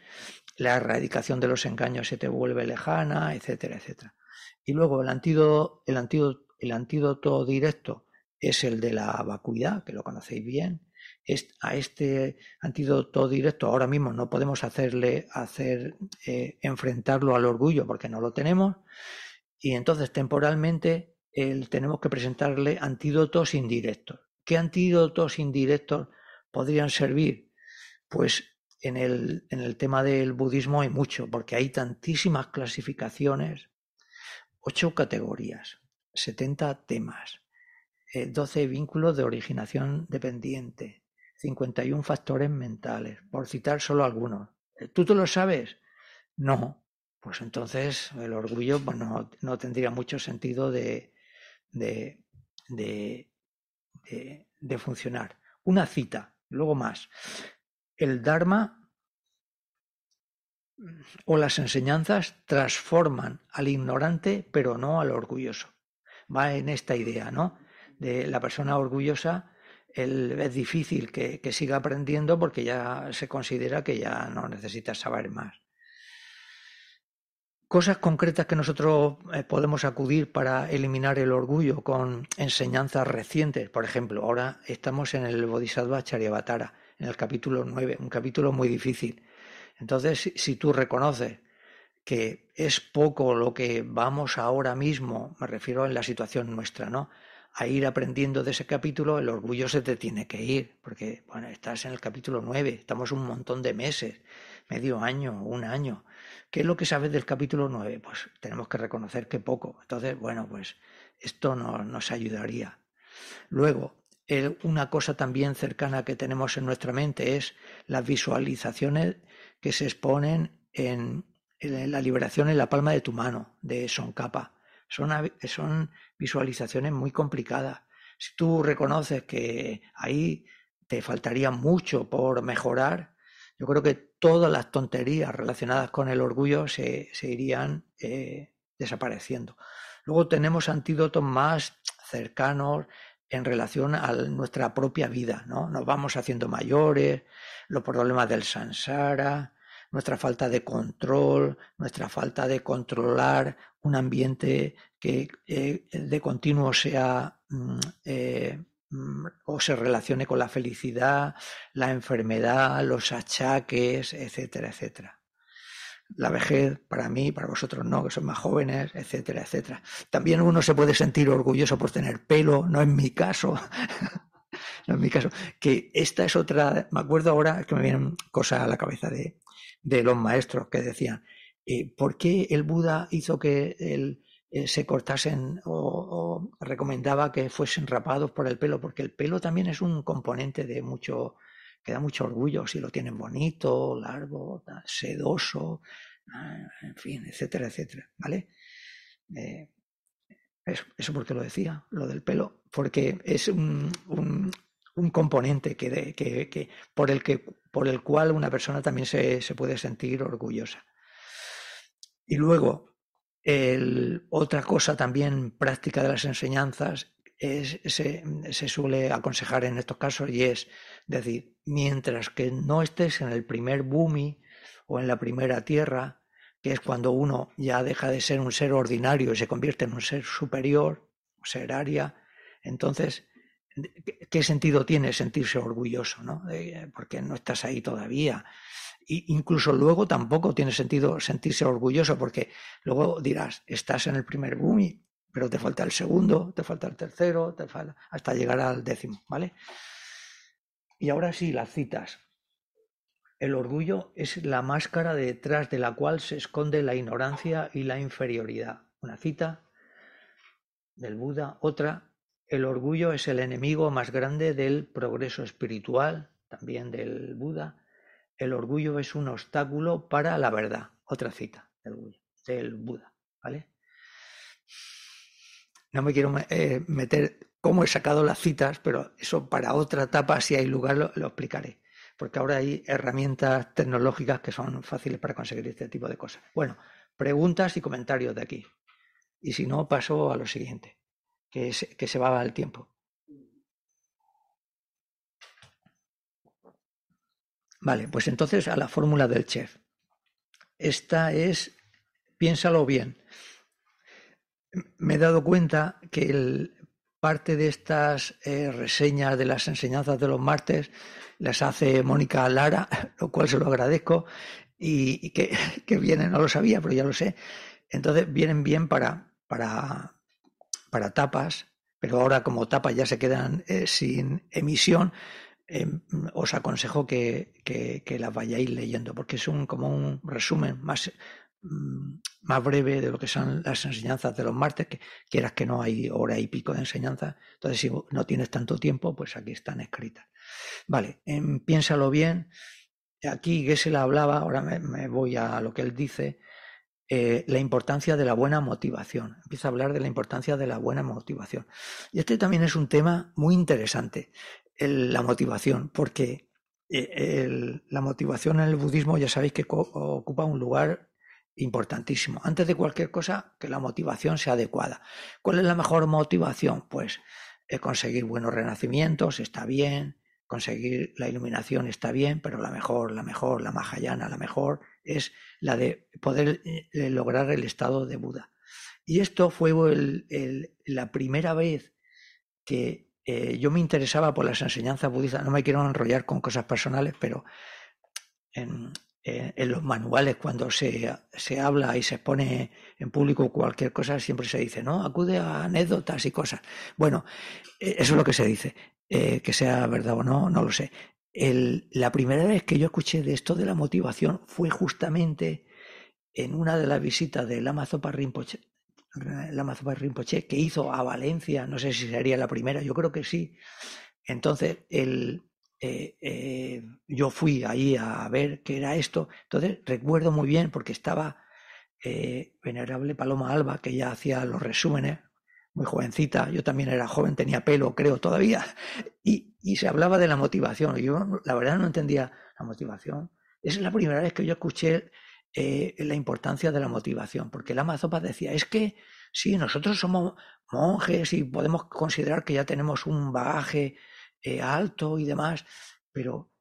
S1: la erradicación de los engaños se te vuelve lejana, etcétera, etcétera. Y luego el antídoto, el antídoto, el antídoto directo es el de la vacuidad, que lo conocéis bien, a este antídoto directo ahora mismo no podemos hacerle hacer eh, enfrentarlo al orgullo porque no lo tenemos y entonces temporalmente tenemos que presentarle antídotos indirectos. ¿Qué antídotos indirectos podrían servir? Pues en el, en el tema del budismo hay mucho, porque hay tantísimas clasificaciones, ocho categorías, 70 temas, 12 eh, vínculos de originación dependiente, 51 factores mentales, por citar solo algunos. Eh, ¿Tú te lo sabes? No. Pues entonces el orgullo pues no, tendría mucho sentido de, de, de, de funcionar. Una cita, luego más. El Dharma o las enseñanzas transforman al ignorante, pero no al orgulloso. Va en esta idea, ¿no? De la persona orgullosa es difícil que, siga aprendiendo porque ya se considera que ya no necesita saber más. Cosas concretas que nosotros eh, podemos acudir para eliminar el orgullo con enseñanzas recientes. Por ejemplo, ahora estamos en el Bodhisattva Charyavatara, en el capítulo 9, un capítulo muy difícil. Entonces, si tú reconoces que es poco lo que vamos ahora mismo, me refiero en la situación nuestra, ¿no? a ir aprendiendo de ese capítulo, el orgullo se te tiene que ir, porque bueno, estás en el capítulo 9, estamos un montón de meses, medio año, un año. ¿Qué es lo que sabes del capítulo 9? Pues tenemos que reconocer que poco. Entonces, bueno, pues esto nos ayudaría. Luego, una cosa también cercana que tenemos en nuestra mente es las visualizaciones que se exponen en, la liberación en la palma de tu mano, de Son Capa son, visualizaciones muy complicadas. Si tú reconoces que ahí te faltaría mucho por mejorar, yo creo que todas las tonterías relacionadas con el orgullo se, irían eh, desapareciendo. Luego tenemos antídotos más cercanos en relación a nuestra propia vida, ¿no? Nos vamos haciendo mayores, los problemas del sansara, nuestra falta de control, nuestra falta de controlar un ambiente que eh, de continuo sea mm, eh, o se relacione con la felicidad, la enfermedad, los achaques, etcétera, etcétera. La vejez, para mí, para vosotros no, que son más jóvenes, etcétera, etcétera. También uno se puede sentir orgulloso por tener pelo, no en mi caso. no en mi caso. Que esta es otra, me acuerdo ahora que me vienen cosas a la cabeza de, de los maestros que decían, eh, ¿por qué el Buda hizo que eh, se cortasen o, recomendaba que fuesen rapados por el pelo? Porque el pelo también es un componente de mucho, que da mucho orgullo si lo tienen bonito, largo, sedoso, ah, en fin, etcétera, etcétera, ¿vale? Eh, eso, porque lo decía, lo del pelo, porque es un, un componente que, que, por, el que, por el cual una persona también se, puede sentir orgullosa. Y luego, otra cosa también práctica de las enseñanzas es, se, se, suele aconsejar en estos casos y es decir, mientras que no estés en el primer bumi o en la primera tierra, que es cuando uno ya deja de ser un ser ordinario y se convierte en un ser superior, ser aria, entonces ¿qué sentido tiene sentirse orgulloso? ¿no? porque no estás ahí todavía. Y incluso luego tampoco tiene sentido sentirse orgulloso, porque luego dirás, estás en el primer boom, pero te falta el segundo, te falta el tercero, te falta hasta llegar al décimo, ¿vale? Y ahora sí, las citas. El orgullo es la máscara detrás de la cual se esconde la ignorancia y la inferioridad. Una cita del Buda, otra el orgullo es el enemigo más grande del progreso espiritual, también del Buda. El orgullo es un obstáculo para la verdad. Otra cita del, Buda, ¿vale? No me quiero eh, meter cómo he sacado las citas, pero eso para otra etapa, si hay lugar, lo, explicaré. Porque ahora hay herramientas tecnológicas que son fáciles para conseguir este tipo de cosas. Bueno, preguntas y comentarios de aquí. Y si no, paso a lo siguiente que que se va al tiempo. Vale, pues entonces a la fórmula del chef. Esta es, piénsalo bien. Me he dado cuenta que parte de estas eh, reseñas de las enseñanzas de los martes las hace Mónica Lara, lo cual se lo agradezco, y, que, que vienen, no lo sabía, pero ya lo sé. Entonces vienen bien para, para, para tapas, pero ahora como tapas ya se quedan eh, sin emisión, em, os aconsejo que, las vayáis leyendo, porque es un, como un resumen más, mm, más breve de lo que son las enseñanzas de los martes, que quieras que no hay hora y pico de enseñanza. Entonces, si no tienes tanto tiempo, pues aquí están escritas. Vale, em, piénsalo bien. Aquí la hablaba, ahora me, voy a lo que él dice, eh, la importancia de la buena motivación. Empieza a hablar de la importancia de la buena motivación. Y este también es un tema muy interesante, la motivación, porque eh, la motivación en el budismo ya sabéis que ocupa un lugar importantísimo. Antes de cualquier cosa, que la motivación sea adecuada. ¿Cuál es la mejor motivación? Pues eh, conseguir buenos renacimientos, está bien, conseguir la iluminación está bien, pero la mejor, la mejor, la mahayana, la mejor es la de poder eh, lograr el estado de Buda. Y esto fue la primera vez que eh, yo me interesaba por las enseñanzas budistas. No me quiero enrollar con cosas personales, pero en, en los manuales cuando se, se, habla y se expone en público cualquier cosa, siempre se dice, ¿no? Acude a anécdotas y cosas. Bueno, eh, eso es lo que se dice. Eh, que sea verdad o no, no lo sé. La primera vez que yo escuché de esto de la motivación fue justamente en una de las visitas del Amazopa Rinpoche, Rinpoche, que hizo a Valencia, no sé si sería la primera, yo creo que sí. Entonces, el, eh, eh, yo fui ahí a ver qué era esto. Entonces recuerdo muy bien porque estaba eh, Venerable Paloma Alba, que ya hacía los resúmenes, muy jovencita, yo también era joven, tenía pelo, creo, todavía, y, y se hablaba de la motivación. Yo la verdad no entendía la motivación. Es la primera vez que yo escuché la importancia de la motivación, porque la Amazopa decía, es que sí, nosotros somos monjes y podemos considerar que ya tenemos un bagaje eh, alto y demás, pero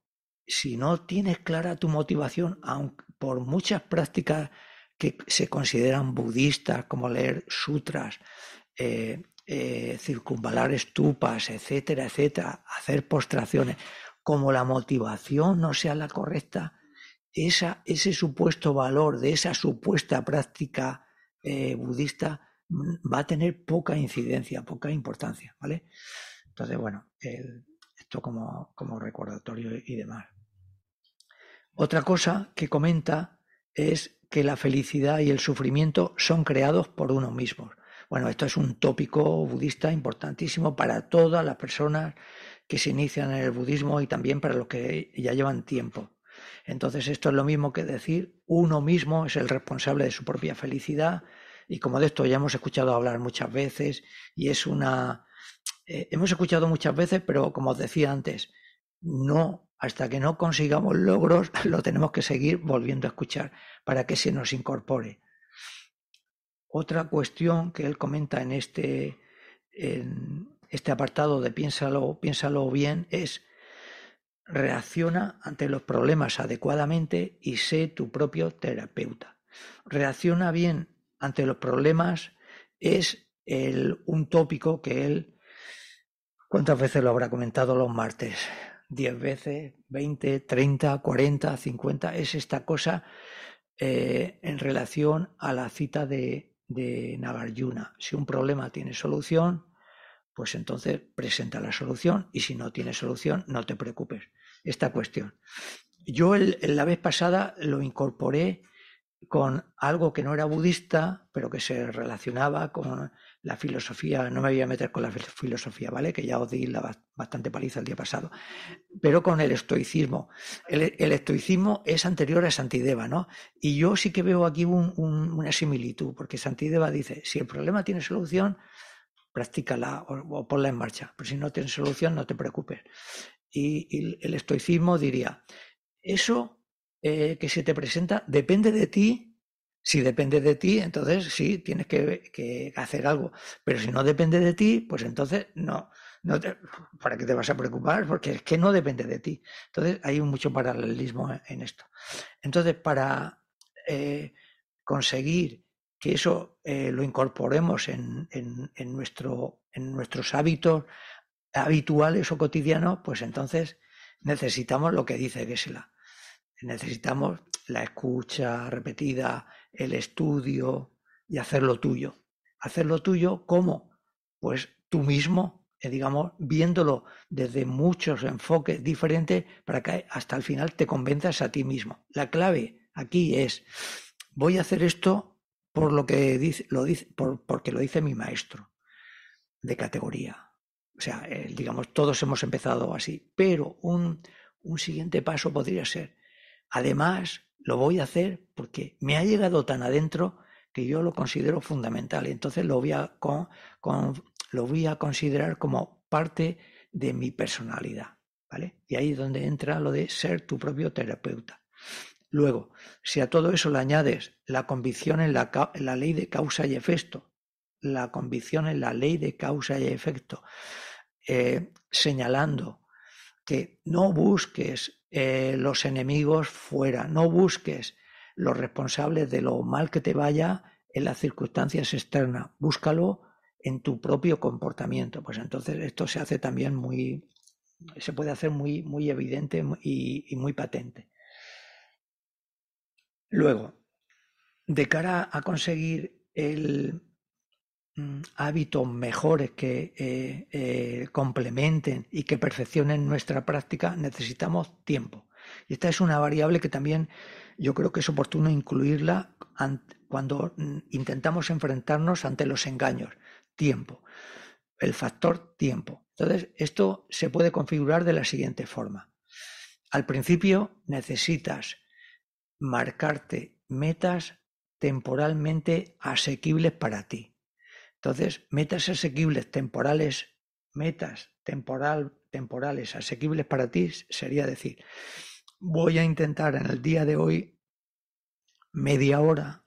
S1: si no tienes clara tu motivación, aunque por muchas prácticas que se consideran budistas, como leer sutras, eh, eh, circunvalar estupas, etcétera, etcétera, hacer postraciones, como la motivación no sea la correcta, ese supuesto valor de esa supuesta práctica budista mm, va a tener poca incidencia, poca importancia, ¿vale? Entonces, bueno, esto como, como recordatorio y demás. Otra cosa que comenta es que la felicidad y el sufrimiento son creados por uno mismo. Bueno, esto es un tópico budista importantísimo para todas las personas que se inician en el budismo y también para los que ya llevan tiempo. Entonces esto es lo mismo que decir uno mismo es el responsable de su propia felicidad y como de esto ya hemos escuchado hablar muchas veces y es una eh, hemos escuchado muchas veces, pero como os decía antes, no, hasta que no consigamos logros, lo tenemos que seguir volviendo a escuchar para que se nos incorpore. Otra cuestión que él comenta en este, en este apartado de piénsalo, piénsalo bien es reacciona ante los problemas adecuadamente y sé tu propio terapeuta. Reacciona bien ante los problemas es el, un tópico que él ¿Cuántas veces lo habrá comentado los martes? ¿Diez veces? ¿Veinte? ¿Treinta? ¿Cuarenta? ¿Cincuenta? Es esta cosa eh, en relación a la cita de, de Nagarjuna. Si un problema tiene solución, pues entonces presenta la solución y si no tiene solución, no te preocupes. Esta cuestión. Yo la vez pasada lo incorporé con algo que no era budista, pero que se relacionaba con la filosofía, no me voy a meter con la filosofía, ¿vale? Que ya os di la bastante paliza el día pasado, pero con el estoicismo. El, estoicismo es anterior a Santideva, ¿no? Y yo sí que veo aquí una similitud, porque Santideva dice, si el problema tiene solución, practícala o, ponla en marcha, pero si no tiene solución, no te preocupes. Y, el estoicismo diría, eso eh, que se te presenta depende de ti si depende de ti, entonces sí, tienes que, hacer algo. Pero si no depende de ti, pues entonces no. no ¿Para qué te vas a preocupar? Porque es que no depende de ti. Entonces hay mucho paralelismo en esto. Entonces, para eh, conseguir que eso eh, lo incorporemos en, nuestro, en nuestros hábitos habituales o cotidianos, pues entonces necesitamos lo que dice Gesela. Necesitamos la escucha repetida, el estudio y hacerlo tuyo. Hacerlo tuyo, ¿cómo? Pues tú mismo, eh, digamos, viéndolo desde muchos enfoques diferentes para que hasta el final te convenzas a ti mismo. La clave aquí es, voy a hacer esto por lo que dice, lo dice, por, porque lo dice mi maestro de categoría. O sea, eh, digamos, todos hemos empezado así, pero un, un siguiente paso podría ser, además, lo voy a hacer porque me ha llegado tan adentro que yo lo considero fundamental. Entonces lo voy a, con, lo voy a considerar como parte de mi personalidad. ¿vale? Y ahí es donde entra lo de ser tu propio terapeuta. Luego, si a todo eso le añades la convicción en la, en la ley de causa y efecto, la convicción en la ley de causa y efecto, eh, señalando que no busques eh, los enemigos fuera, no busques los responsables de lo mal que te vaya en las circunstancias externas, búscalo en tu propio comportamiento. Pues entonces esto se hace también muy, se puede hacer muy, muy evidente y muy patente. Luego, de cara a conseguir el, Mm, hábitos mejores que eh, eh, complementen y que perfeccionen nuestra práctica, necesitamos tiempo. Y esta es una variable que también yo creo que es oportuno incluirla cuando mm, intentamos enfrentarnos ante los engaños. Tiempo. El factor tiempo. Entonces, esto se puede configurar de la siguiente forma. Al principio necesitas marcarte metas temporalmente asequibles para ti. Entonces, metas asequibles temporales, metas temporal, temporales asequibles para ti sería decir, voy a intentar en el día de hoy media hora,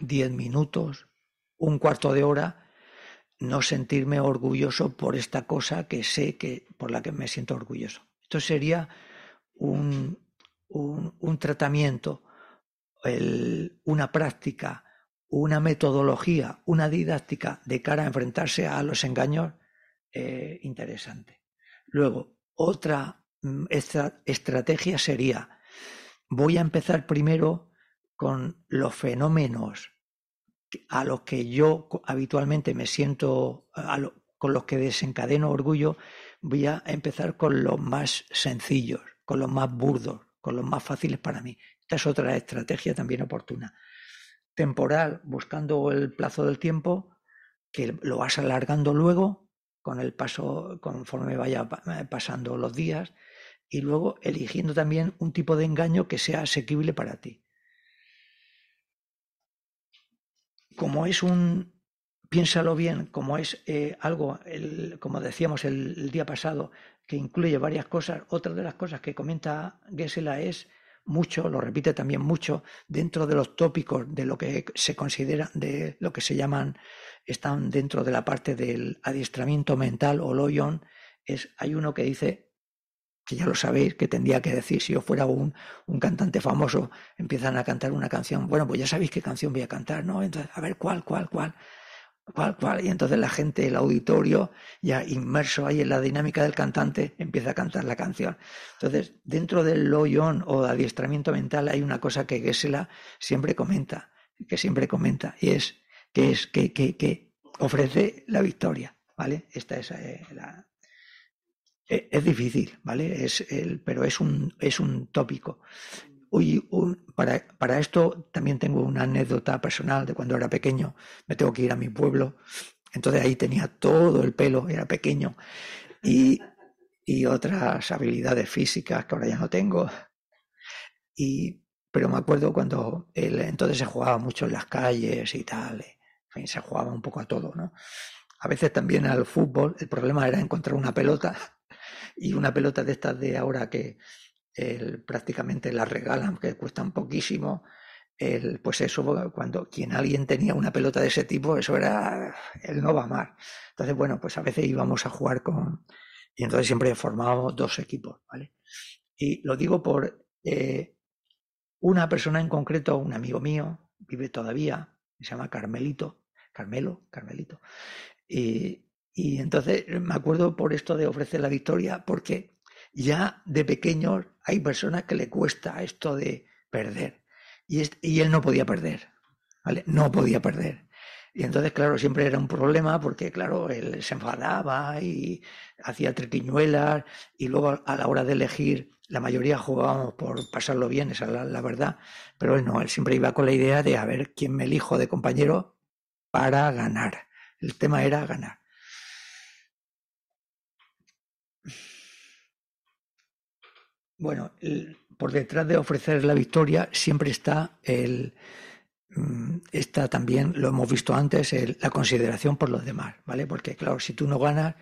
S1: diez minutos, un cuarto de hora, no sentirme orgulloso por esta cosa que sé que por la que me siento orgulloso. Esto sería un, un, tratamiento, una práctica una metodología, una didáctica de cara a enfrentarse a los engaños eh, interesante. Luego, otra mm, estrategia sería, voy a empezar primero con los fenómenos a los que yo habitualmente me siento, con los que desencadeno orgullo, voy a empezar con los más sencillos, con los más burdos, con los más fáciles para mí. Esta es otra estrategia también oportuna temporal buscando el plazo del tiempo que lo vas alargando luego con el paso conforme vaya eh, pasando los días y luego eligiendo también un tipo de engaño que sea asequible para ti. Como es un, piénsalo bien, como es eh, algo, como decíamos el, el, día pasado, que incluye varias cosas, otra de las cosas que comenta Gesela es mucho, lo repite también mucho, dentro de los tópicos de lo que se considera, de lo que se llaman, están dentro de la parte del adiestramiento mental o loyon, es, hay uno que dice, que ya lo sabéis, que tendría que decir, si yo fuera un, un cantante famoso, empiezan a cantar una canción, bueno, pues ya sabéis qué canción voy a cantar, ¿no? Entonces, a ver, ¿cuál, cuál, cuál? Cual, cual. Y entonces la gente, el auditorio, ya inmerso ahí en la dinámica del cantante, empieza a cantar la canción. Entonces, dentro del loyon o adiestramiento mental hay una cosa que Gesela siempre comenta, que siempre comenta, y es que es que, que, que ofrece la victoria, ¿vale? Esta es eh, la... Eh, es difícil, ¿vale? Es el, pero es un, es un tópico para, para esto también tengo una anécdota personal de cuando era pequeño. Me tengo que ir a mi pueblo. Entonces ahí tenía todo el pelo, era pequeño. Y, y otras habilidades físicas que ahora ya no tengo. Y, pero me acuerdo cuando entonces se jugaba mucho en las calles y tal. Fin, se jugaba un poco a todo, ¿no? A veces también al fútbol. El problema era encontrar una pelota y una pelota de estas de ahora que, prácticamente la regalan, que cuestan poquísimo. El, pues eso, cuando quien alguien tenía una pelota de ese tipo, eso era el no va mal. Entonces, bueno, pues a veces íbamos a jugar con. Y entonces siempre formábamos dos equipos, ¿vale? Y lo digo por eh, una persona en concreto, un amigo mío, vive todavía, se llama Carmelito, Carmelo, Carmelito. Y, y entonces me acuerdo por esto de ofrecer la victoria, porque ya de pequeños hay personas que le cuesta esto de perder. Y, él no podía perder. No podía perder. Y entonces, claro, siempre era un problema porque, claro, él se enfadaba y hacía triquiñuelas y luego a la hora de elegir, la mayoría jugábamos por pasarlo bien, esa es la, verdad, pero él no, él siempre iba con la idea de a ver quién me elijo de compañero para ganar. El tema era ganar. Bueno, por detrás de ofrecer la victoria siempre está el, Mm, está también, lo hemos visto antes, la consideración por los demás, ¿vale? Porque claro, si tú no ganas,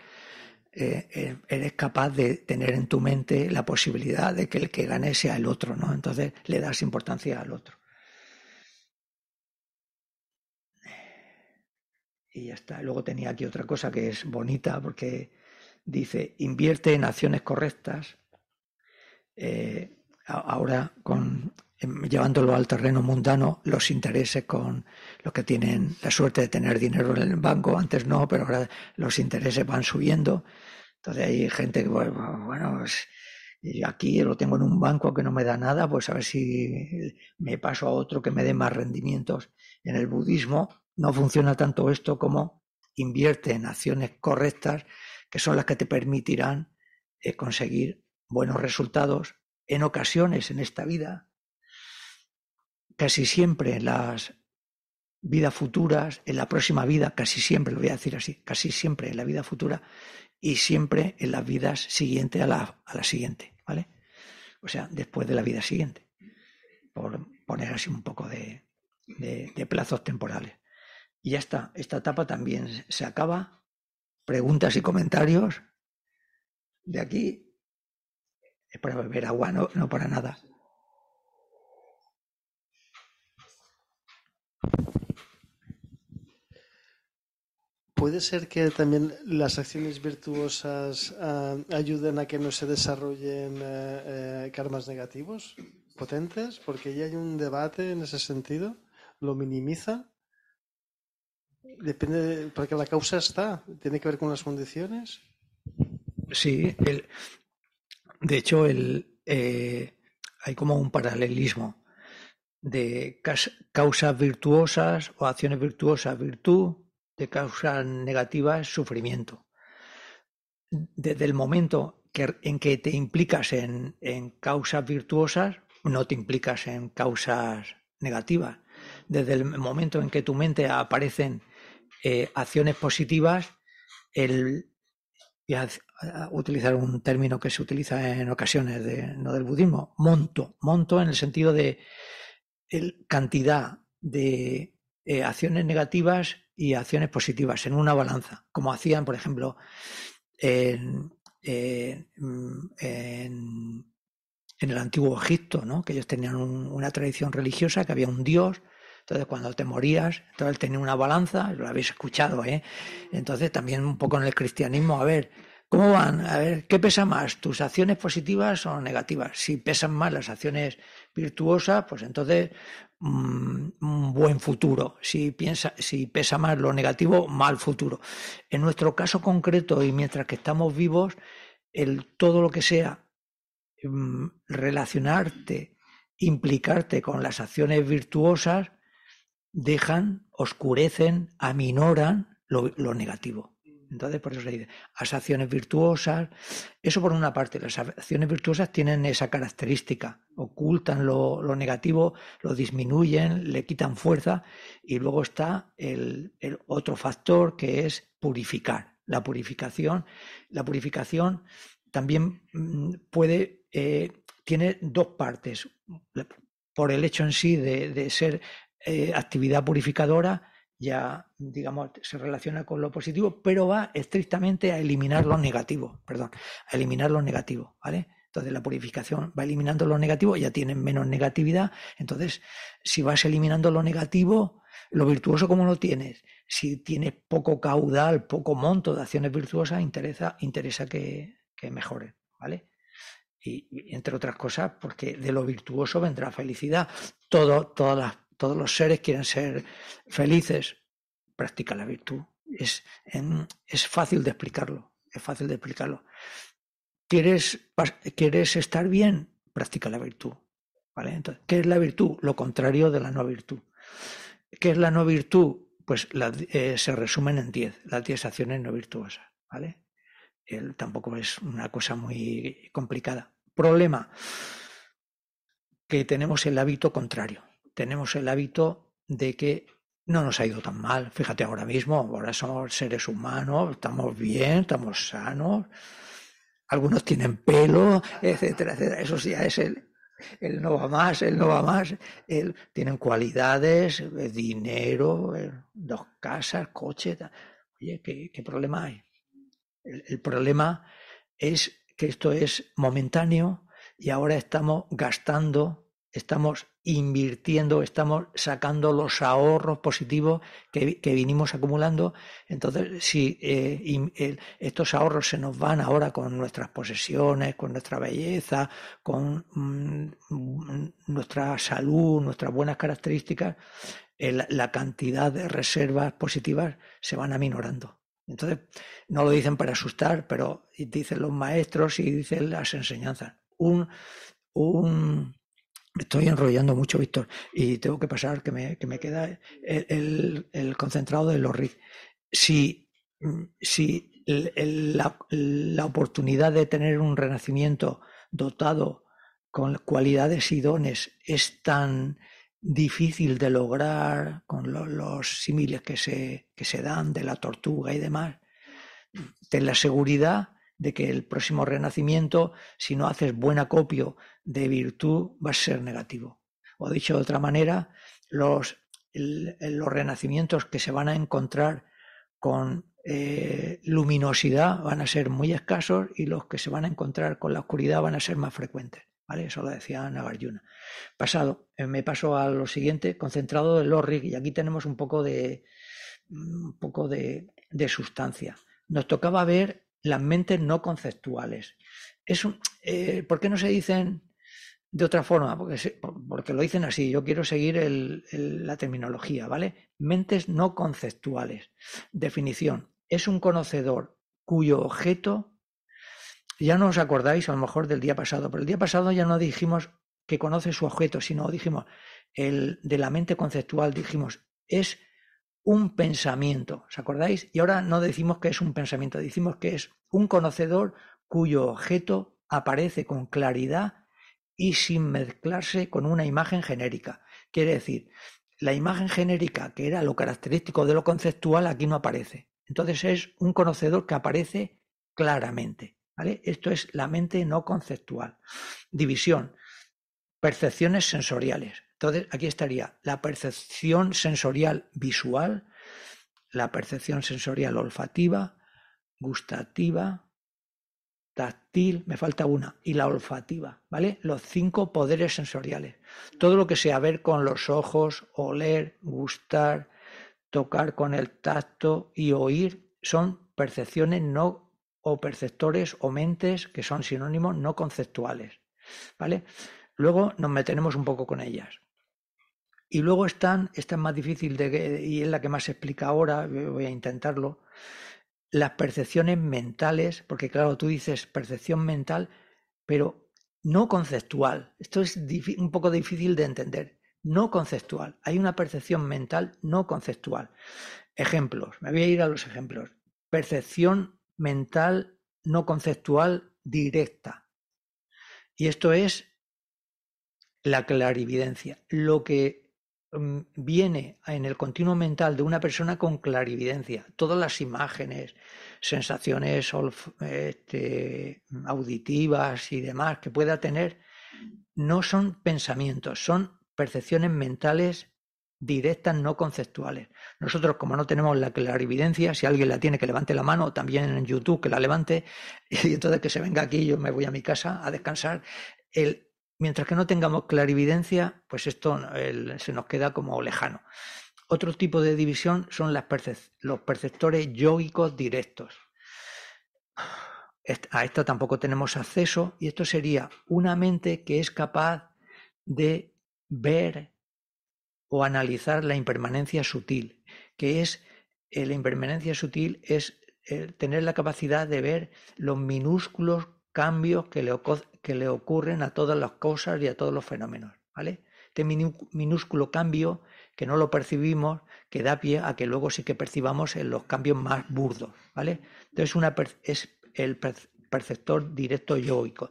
S1: eh, eh, eres capaz de tener en tu mente la posibilidad de que el que gane sea el otro, ¿no? Entonces le das importancia al otro. Y ya está. Luego tenía aquí otra cosa que es bonita porque dice, invierte en acciones correctas. Eh, ahora con Em, llevándolo al terreno mundano, los intereses con los que tienen la suerte de tener dinero en el banco, antes no, pero ahora los intereses van subiendo. Entonces hay gente que, bueno, pues, aquí lo tengo en un banco que no me da nada, pues a ver si me paso a otro que me dé más rendimientos. En el budismo no funciona tanto esto como invierte en acciones correctas que son las que te permitirán eh, conseguir buenos resultados en ocasiones en esta vida casi siempre en las vidas futuras, en la próxima vida, casi siempre, lo voy a decir así, casi siempre en la vida futura y siempre en las vidas siguientes a la, a la siguiente, ¿vale? O sea, después de la vida siguiente, por poner así un poco de, de, plazos temporales. Y ya está, esta etapa también se acaba. Preguntas y comentarios. De aquí es para beber agua, no, no para nada.
S2: ¿Puede ser que también las acciones virtuosas ah, ayuden a que no se desarrollen eh, eh, karmas negativos potentes? Porque ya hay un debate en ese sentido. ¿Lo minimiza? Depende, porque la causa está. ¿Tiene que ver con las condiciones?
S1: Sí, de hecho, el, eh, hay como un paralelismo de causas virtuosas o acciones virtuosas, virtud, de causas negativas, sufrimiento. Desde el momento en que te implicas en, causas virtuosas, no te implicas en causas negativas. Desde el momento en que tu mente aparecen eh, acciones positivas, el, voy a utilizar un término que se utiliza en ocasiones de, no del budismo, monto, monto en el sentido de el, cantidad de eh, acciones negativas y acciones positivas en una balanza, como hacían, por ejemplo, en, el antiguo Egipto, ¿no? que ellos tenían una tradición religiosa, que había un dios, entonces cuando te morías, entonces tenía una balanza, lo habéis escuchado, ¿eh? entonces también un poco en el cristianismo, a ver, ¿cómo van? A ver, ¿qué pesa más, tus acciones positivas o negativas? Si pesan más las acciones virtuosas, pues entonces un buen futuro. Si, piensa, si pesa más lo negativo, mal futuro. En nuestro caso concreto y mientras que estamos vivos, el, todo lo que sea mm, relacionarte, implicarte con las acciones virtuosas, dejan, oscurecen, aminoran lo negativo. Entonces, por eso se dice, las acciones virtuosas, eso por una parte, las acciones virtuosas tienen esa característica, ocultan lo, negativo, lo disminuyen, le quitan fuerza, y luego está el, otro factor que es purificar. La purificación, la purificación también mm, puede, eh, tiene dos partes, por el hecho en sí de, ser eh, actividad purificadora, ya, digamos, se relaciona con lo positivo, pero va estrictamente a eliminar lo negativo, perdón, a eliminar lo negativo, ¿vale? Entonces la purificación va eliminando lo negativo, ya tienen menos negatividad. Entonces, si vas eliminando lo negativo, lo virtuoso como lo tienes, si tienes poco caudal, poco monto de acciones virtuosas, interesa, interesa que, que mejoren, ¿vale? Y, entre otras cosas, porque de lo virtuoso vendrá felicidad. Todo, todas las todos los seres quieren ser felices, practica la virtud es, es fácil de explicarlo, es fácil de explicarlo. ¿Quieres, ¿Quieres estar bien? Practica la virtud. ¿vale? Entonces, ¿Qué es la virtud? Lo contrario de la no virtud. ¿Qué es la no virtud? Pues eh, se resumen en diez, las diez acciones no virtuosas. ¿vale? tampoco es una cosa muy complicada. Problema, que tenemos el hábito contrario. Tenemos el hábito de que no nos ha ido tan mal. Fíjate ahora mismo, ahora somos seres humanos, estamos bien, estamos sanos. Algunos tienen pelo, etcétera, etcétera. Eso ya es el, el no va más, el no va más. El, tienen cualidades, eh, dinero, eh, dos casas, coche. Oye, ¿qué, problema hay? el problema es que esto es momentáneo y ahora estamos gastando estamos invirtiendo, estamos sacando los ahorros positivos que, vinimos acumulando. Entonces, si eh, estos ahorros se nos van ahora con nuestras posesiones, con nuestra belleza, con mm, nuestra salud, nuestras buenas características, la cantidad de reservas positivas se van aminorando. Entonces, no lo dicen para asustar, pero dicen los maestros y dicen las enseñanzas. Un, un, estoy enrollando mucho, Víctor, y tengo que pasar que me, que me queda el, el, concentrado de los RIC. Si, si la, la, oportunidad de tener un renacimiento dotado con cualidades y es tan difícil de lograr con los símiles que se, que se dan de la tortuga y demás, ten la seguridad de que el próximo renacimiento, si no haces buen acopio de virtud, va a ser negativo. O dicho de otra manera, los, los renacimientos que se van a encontrar con eh, luminosidad van a ser muy escasos y los que se van a encontrar con la oscuridad van a ser más frecuentes. ¿Vale? Eso lo decía Nagarjuna. Pasado, eh, me paso a lo siguiente, concentrado en los y aquí tenemos un poco de un poco de, de sustancia. Nos tocaba ver las mentes no conceptuales. Es eh, ¿Por qué no se dicen de otra forma? Porque, porque lo dicen así. Yo quiero seguir la terminología, ¿vale? Mentes no conceptuales. Definición. Es un conocedor cuyo objeto, ya no os acordáis a lo mejor del día pasado, pero el día pasado ya no dijimos que conoce su objeto, sino dijimos, el de la mente conceptual dijimos, es un pensamiento, ¿os acordáis? Y ahora no decimos que es un pensamiento, decimos que es un conocedor cuyo objeto aparece con claridad y sin mezclarse con una imagen genérica. Quiere decir, la imagen genérica, que era lo característico de lo conceptual, aquí no aparece. Entonces es un conocedor que aparece claramente. ¿vale? Esto es la mente no conceptual. División. Percepciones sensoriales. Entonces, aquí estaría la percepción sensorial visual, la percepción sensorial olfativa, gustativa, táctil, me falta una, y la olfativa, ¿vale? Los cinco poderes sensoriales. Todo lo que sea ver con los ojos, oler, gustar, tocar con el tacto y oír son percepciones no o perceptores o mentes que son sinónimos no conceptuales, ¿vale? Luego nos meteremos un poco con ellas. Y luego están, esta es más difícil de, y es la que más se explica ahora, voy a intentarlo, las percepciones mentales, porque claro, tú dices percepción mental, pero no conceptual. Esto es un poco difícil de entender. No conceptual. Hay una percepción mental no conceptual. Ejemplos. Me voy a ir a los ejemplos. Percepción mental no conceptual directa. Y esto es la clarividencia. Lo que viene en el continuo mental de una persona con clarividencia. Todas las imágenes, sensaciones este, auditivas y demás que pueda tener no son pensamientos, son percepciones mentales directas, no conceptuales. Nosotros, como no tenemos la clarividencia, si alguien la tiene, que levante la mano, también en YouTube, que la levante, y entonces que se venga aquí, yo me voy a mi casa a descansar. El, Mientras que no tengamos clarividencia, pues esto se nos queda como lejano. Otro tipo de división son los perceptores yógicos directos. A esto tampoco tenemos acceso y esto sería una mente que es capaz de ver o analizar la impermanencia sutil, que es la impermanencia sutil es tener la capacidad de ver los minúsculos cambios que le, que le ocurren a todas las cosas y a todos los fenómenos. ¿vale? Este minúsculo cambio que no lo percibimos, que da pie a que luego sí que percibamos en los cambios más burdos. ¿vale? Entonces es el perceptor directo yoico.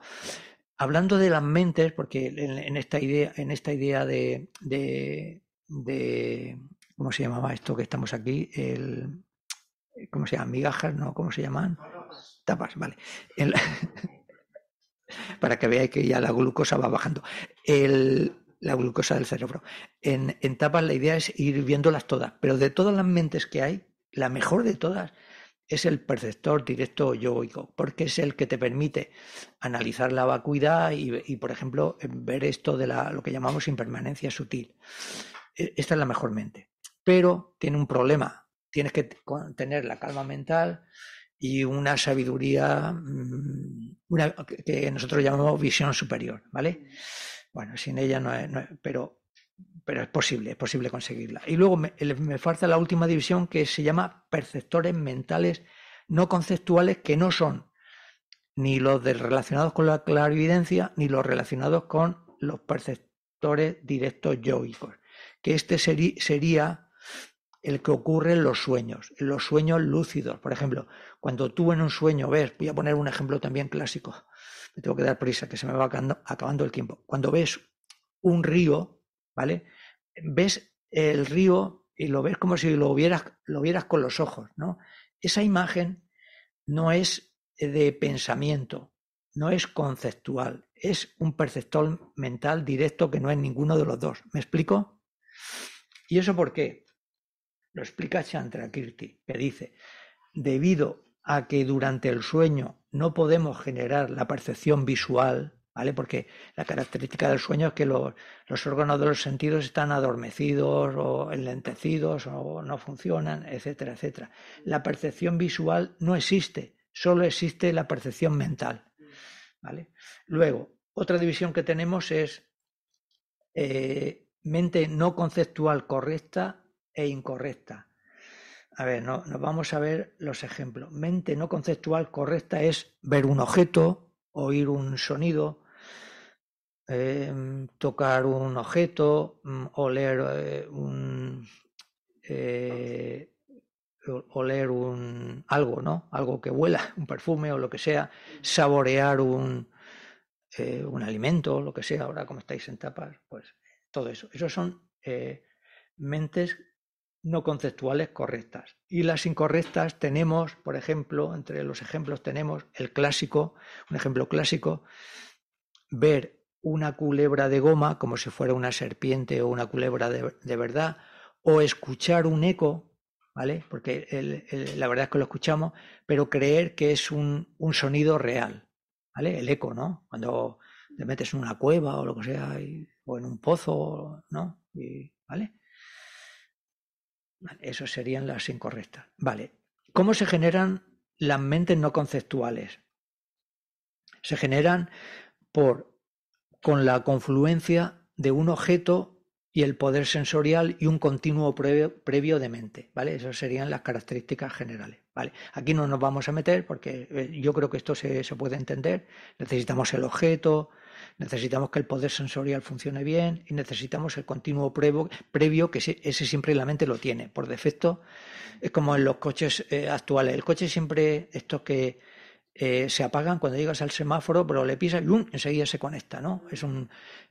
S1: Hablando de las mentes, porque en, esta idea, en esta idea de, de, ¿cómo se llamaba esto que estamos aquí? El, ¿Cómo se llama? Migajas, ¿no? ¿Cómo se llaman? Tapas, vale. para que veáis que ya la glucosa va bajando. la glucosa del cerebro. En, tapas la idea es ir viéndolas todas, pero de todas las mentes que hay, la mejor de todas es el perceptor directo yoico, porque es el que te permite analizar la vacuidad y, por ejemplo, ver esto de la, lo que llamamos impermanencia sutil. E, esta es la mejor mente. Pero tiene un problema. Tienes que tener la calma mental y una sabiduría mm, que nosotros llamamos visión superior, ¿vale? Bueno, sin ella no es, pero, pero es posible, es posible conseguirla. Y luego me, me, falta la última división que se llama perceptores mentales no conceptuales que no son ni los de relacionados con la clarividencia ni los relacionados con los perceptores directos yoicos, que este sería el que ocurre en los sueños, en los sueños lúcidos. Por ejemplo, cuando tú en un sueño ves, voy a poner un ejemplo también clásico, me tengo que dar prisa, que se me va acabando, el tiempo. Cuando ves un río, ¿vale? Ves el río y lo ves como si lo vieras, lo vieras con los ojos, ¿no? Esa imagen no es de pensamiento, no es conceptual, es un perceptor mental directo que no es ninguno de los dos. ¿Me explico? ¿Y eso por qué? Lo explica Kirti, que dice, debido a que durante el sueño no podemos generar la percepción visual, ¿vale? Porque la característica del sueño es que los, órganos de los sentidos están adormecidos o enlentecidos o no funcionan, etcétera, etcétera. La percepción visual no existe, solo existe la percepción mental, ¿vale? Luego, otra división que tenemos es eh, mente no conceptual correcta e incorrecta. A ver, no, nos vamos a ver los ejemplos. Mente no conceptual correcta es ver un objeto, oír un sonido, em, tocar un objeto, mm, oler eh, un eh, oler un algo, ¿no? Algo que huela, un perfume o lo que sea, saborear un, eh, un alimento, lo que sea, ahora como estáis en tapas, pues todo eso. Esos son mentes no conceptuales correctas. Y las incorrectas tenemos, por ejemplo, entre los ejemplos tenemos el clásico, un ejemplo clásico, ver una culebra de goma como si fuera una serpiente o una culebra de, verdad, o escuchar un eco, ¿vale? Porque la verdad es que lo escuchamos, pero creer que es un, un, sonido real, ¿vale? El eco, ¿no? Cuando te metes en una cueva o lo que sea, o en un pozo, ¿no? ¿Vale? Eso serían las incorrectas. Vale. ¿Cómo se generan las mentes no conceptuales? Se generan por con la confluencia de un objeto y el poder sensorial y un continuo previo, de mente, ¿vale? Esas serían las características generales, ¿vale? Aquí no nos vamos a meter porque eh, yo creo que esto se, se puede entender. Necesitamos el objeto, necesitamos que el poder sensorial funcione bien y necesitamos el continuo previo, que ese, siempre la mente lo tiene. Por defecto, es como en los coches eh, actuales. El coche siempre, estos que eh, se apagan cuando llegas al semáforo, pero le pisas y enseguida se conecta, ¿no? Es un,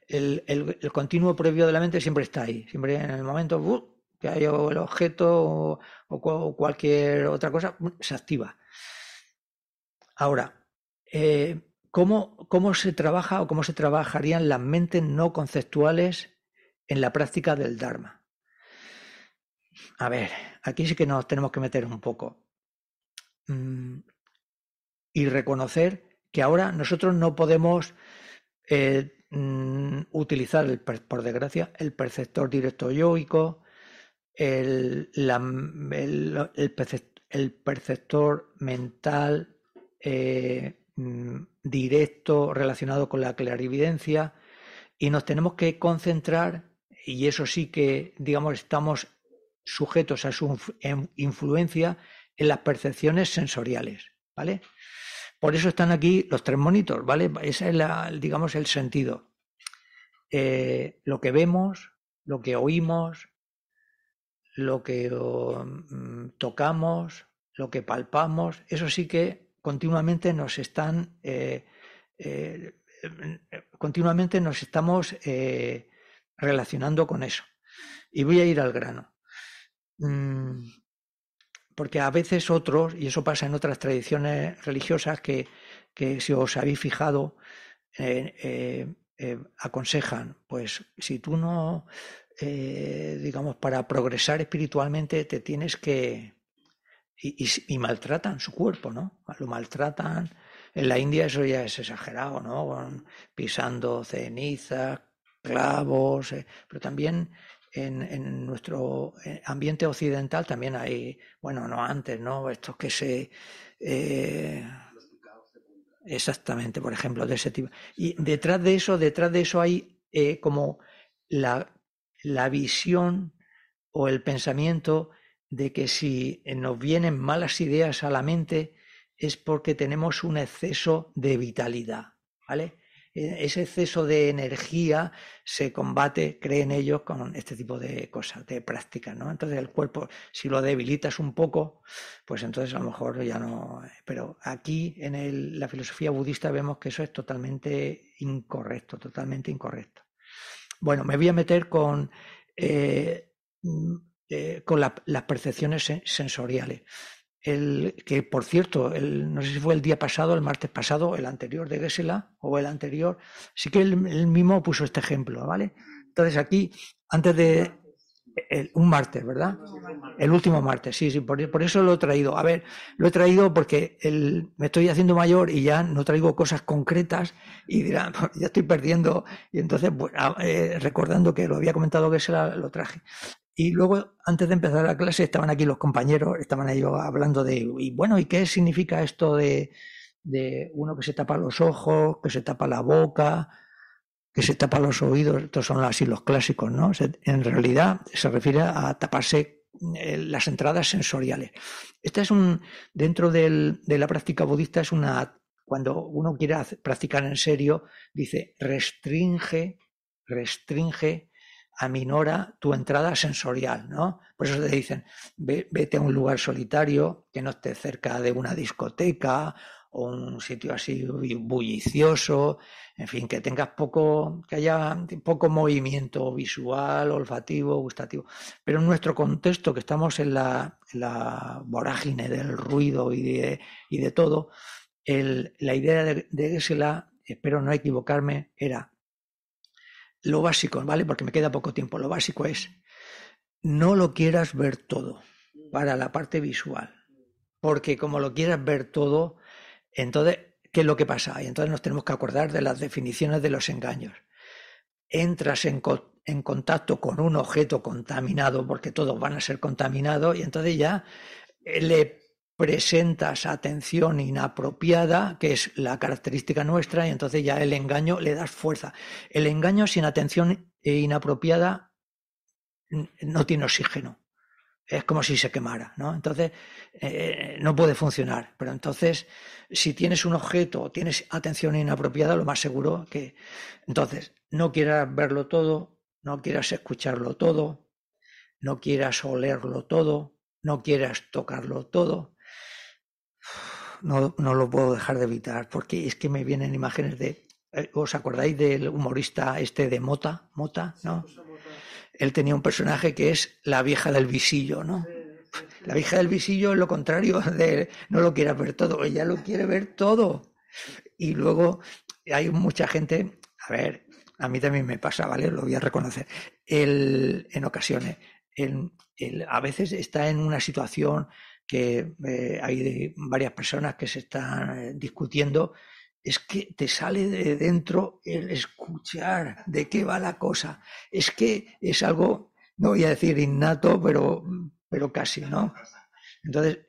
S1: el, el, continuo previo de la mente siempre está ahí. Siempre en el momento que hay el objeto o, cualquier otra cosa, se activa. Ahora, eh, ¿Cómo, se trabaja o cómo se trabajarían las mentes no conceptuales en la práctica del Dharma? A ver, aquí sí que nos tenemos que meter un poco mm, y reconocer que ahora nosotros no podemos eh, mm, utilizar, por desgracia, el perceptor directo yoico, el, el, perceptor mental eh, Mm, directo relacionado con la clarividencia y nos tenemos que concentrar, y eso sí que, digamos, estamos sujetos a su influencia en las percepciones sensoriales, ¿vale? Por eso están aquí los tres monitos, ¿vale? Ese es, la, digamos, el sentido. Eh, lo que vemos, lo que oímos, lo que mm, tocamos, lo que palpamos, eso sí que continuamente nos están, eh, eh, continuamente nos estamos relacionando con eso. Y voy a ir al grano. Mm, porque a veces otros, y eso pasa en otras tradiciones religiosas, que, si os habéis fijado, eh, eh, aconsejan, pues si tú no, eh, digamos, para progresar espiritualmente te tienes que... Y, maltratan su cuerpo, ¿no? Lo maltratan. En la India eso ya es exagerado, ¿no? Pisando cenizas, clavos, pero también en, nuestro eh, ambiente occidental también hay, bueno, no antes, ¿no? Estos que se... Eh, exactamente, por ejemplo, de ese tipo. Y detrás de eso, detrás de eso hay eh, como la, la visión o el pensamiento de que si nos vienen malas ideas a la mente es porque tenemos un exceso de vitalidad, ¿vale? E-, ese exceso de energía se combate, creen ellos, con este tipo de cosas, de prácticas, ¿no? Entonces el cuerpo, si lo debilitas un poco, pues entonces a lo mejor ya no... Pero aquí en la filosofía budista vemos que eso es totalmente incorrecto, totalmente incorrecto. Bueno, me voy a meter con, eh, eh, con las percepciones sensoriales el, que por cierto, el, no sé si fue el día pasado, el martes pasado, el anterior de Gesela o el anterior, sí que él, mismo puso este ejemplo, ¿vale? Entonces aquí, antes de un martes, ¿verdad? El último martes, sí, sí, por, eso lo he traído. A ver, lo he traído porque me estoy haciendo mayor y ya no traigo cosas concretas y dirán, pues ya estoy perdiendo. Y entonces, pues, eh, recordando que lo había comentado que se lo traje. Y luego, antes de empezar la clase, estaban aquí los compañeros, estaban ellos hablando de, y bueno, ¿y qué significa esto de, de uno que se tapa los ojos, que se tapa la boca, que se tapa los oídos? Estos son así los clásicos, ¿no? En realidad se refiere a taparse eh, las entradas sensoriales. Esta es un, dentro del, de la práctica budista, es una, cuando uno quiere practicar en serio, dice, restringe, restringe aminora tu entrada sensorial, ¿no? Por eso te dicen, vete a un lugar solitario que no esté cerca de una discoteca o un sitio así bullicioso, en fin, que tengas poco, que haya poco movimiento visual, olfativo, gustativo. Pero en nuestro contexto, que estamos en la, vorágine del ruido y de, todo, la idea de, de espero no equivocarme, era lo básico, ¿vale? Porque me queda poco tiempo. Lo básico es, no lo quieras ver todo para la parte visual. Porque como lo quieras ver todo, entonces, ¿qué es lo que pasa? Y entonces nos tenemos que acordar de las definiciones de los engaños. Entras en, contacto con un objeto contaminado, porque todos van a ser contaminados, y entonces ya le presentas atención inapropiada, que es la característica nuestra, y entonces ya el engaño le das fuerza. El engaño sin atención inapropiada no tiene oxígeno. Es como si se quemara, ¿no? Entonces, eh, no puede funcionar. Pero entonces, si tienes un objeto o tienes atención inapropiada, lo más seguro que... Entonces, no quieras verlo todo, no quieras escucharlo todo, no quieras olerlo todo, no quieras tocarlo todo, no, no lo puedo dejar de evitar, porque es que me vienen imágenes de. Eh, ¿Os acordáis del humorista este de Mota? Mota, ¿no? Él tenía un personaje que es la vieja del visillo, ¿no? La vieja del visillo es lo contrario de no lo quiere ver todo, ella lo quiere ver todo. Y luego hay mucha gente, a ver, a mí también me pasa, ¿vale? Lo voy a reconocer. El, en ocasiones, el, a veces está en una situación que eh, hay varias personas que se están eh, discutiendo, es que te sale de dentro el escuchar de qué va la cosa. Es que es algo, no voy a decir innato, pero, pero casi, ¿no? Entonces,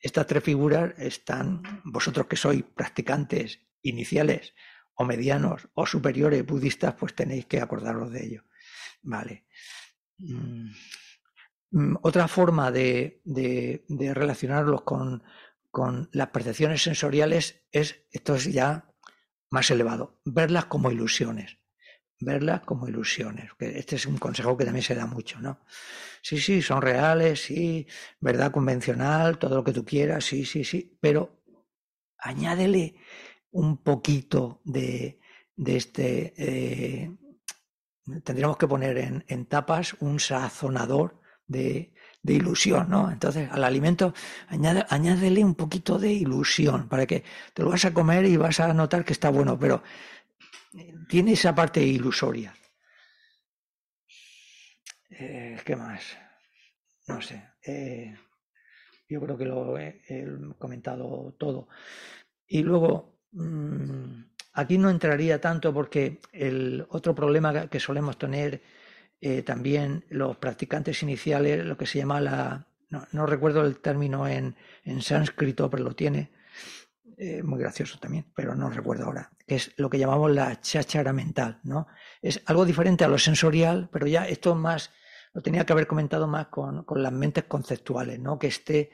S1: estas tres figuras están, vosotros que sois practicantes iniciales o medianos o superiores budistas, pues tenéis que acordaros de ello. Vale. Mm. Mm, otra forma de, relacionarlos con, las percepciones sensoriales es, esto es ya más elevado, verlas como ilusiones verlas como ilusiones. Este es un consejo que también se da mucho, ¿no? Sí, sí, son reales, sí, verdad convencional, todo lo que tú quieras, sí, sí, sí, pero añádele un poquito de, este... Eh, tendríamos que poner en tapas un sazonador de, ilusión, ¿no? Entonces, al alimento añade, añádele un poquito de ilusión para que te lo vas a comer y vas a notar que está bueno, pero tiene esa parte ilusoria. Eh, ¿Qué más? No sé. Eh, yo creo que lo he, comentado todo. Y luego, mm, aquí no entraría tanto porque el otro problema que solemos tener eh, también los practicantes iniciales, lo que se llama la... No, recuerdo el término en, en sánscrito, pero lo tiene, eh, muy gracioso también, pero no recuerdo ahora, que es lo que llamamos la cháchara mental, ¿no? Es algo diferente a lo sensorial, pero ya esto más, lo tenía que haber comentado más con, las mentes conceptuales, ¿no? Que esté,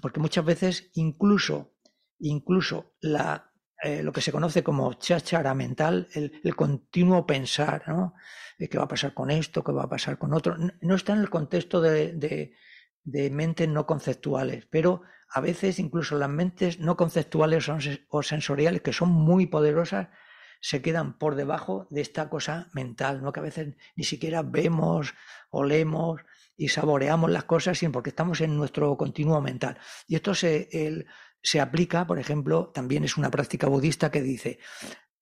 S1: porque muchas veces incluso, incluso la, eh, lo que se conoce como cháchara mental, el, continuo pensar, ¿no? ¿Qué va a pasar con esto? ¿Qué va a pasar con otro? No, está en el contexto de, de, mentes no conceptuales, pero a veces incluso las mentes no conceptuales o sensoriales, que son muy poderosas, se quedan por debajo de esta cosa mental, ¿no? que a veces ni siquiera vemos, olemos y saboreamos las cosas, sino porque estamos en nuestro continuo mental. Y esto se, se aplica, por ejemplo, también es una práctica budista que dice,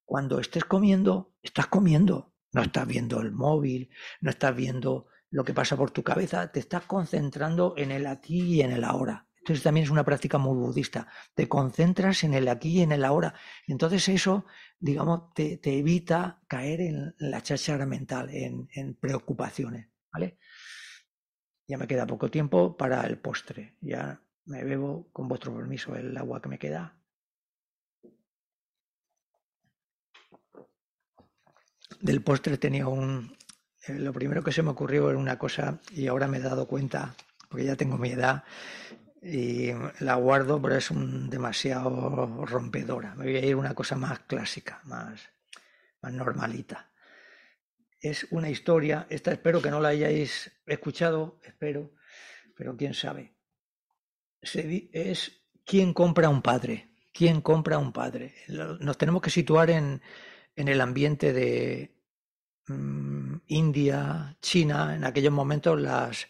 S1: cuando estés comiendo, estás comiendo, no estás viendo el móvil, no estás viendo lo que pasa por tu cabeza, te estás concentrando en el aquí y en el ahora. Entonces también es una práctica muy budista. Te concentras en el aquí y en el ahora. Entonces eso, digamos, te, evita caer en la cháchara mental, en, preocupaciones. ¿Vale? Ya me queda poco tiempo para el postre. Ya me bebo, con vuestro permiso, el agua que me queda. Del postre tenía un... Eh, lo primero que se me ocurrió era una cosa y ahora me he dado cuenta, porque ya tengo mi edad, y la guardo, pero es un demasiado rompedora. Me voy a ir una cosa más clásica, más, más normalita. Es una historia, esta espero que no la hayáis escuchado, espero, pero quién sabe. Es quién compra un padre, quién compra un padre. Nos tenemos que situar en, en el ambiente de mm, India, China, en aquellos momentos las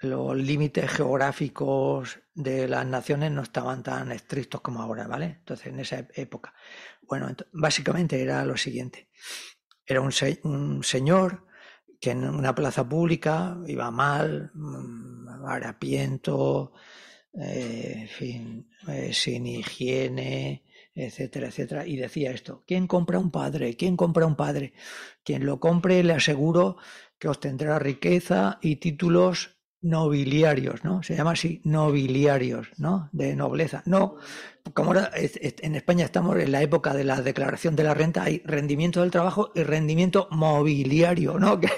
S1: los límites geográficos de las naciones no estaban tan estrictos como ahora, ¿vale? Entonces, en esa época. Bueno, básicamente era lo siguiente. Era un, señor que en una plaza pública iba mal, mm, harapiento, eh, en fin, eh, sin higiene, etcétera, etcétera, y decía esto, ¿quién compra un padre? ¿Quién compra un padre? Quien lo compre le aseguro que obtendrá riqueza y títulos nobiliarios, ¿no? Se llama así, nobiliarios, ¿no? De nobleza. No, como ahora en España estamos en la época de la declaración de la renta, hay rendimiento del trabajo y rendimiento mobiliario, ¿no? Que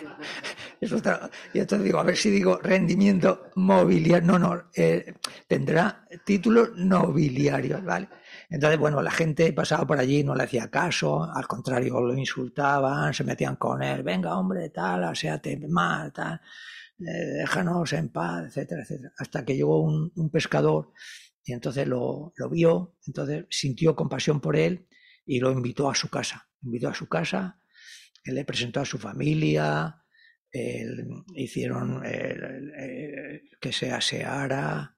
S1: y entonces digo, a ver si digo rendimiento mobiliario, no, no, eh, tendrá títulos nobiliarios, ¿vale? Entonces, bueno, la gente pasaba por allí, no le hacía caso, al contrario, lo insultaban, se metían con él, venga, hombre, tal, aséate mal, tal déjanos en paz, etcétera, etcétera. Hasta que llegó un, pescador y entonces lo, vio, entonces sintió compasión por él y lo invitó a su casa. Invitó a su casa, él le presentó a su familia, hicieron que se aseara,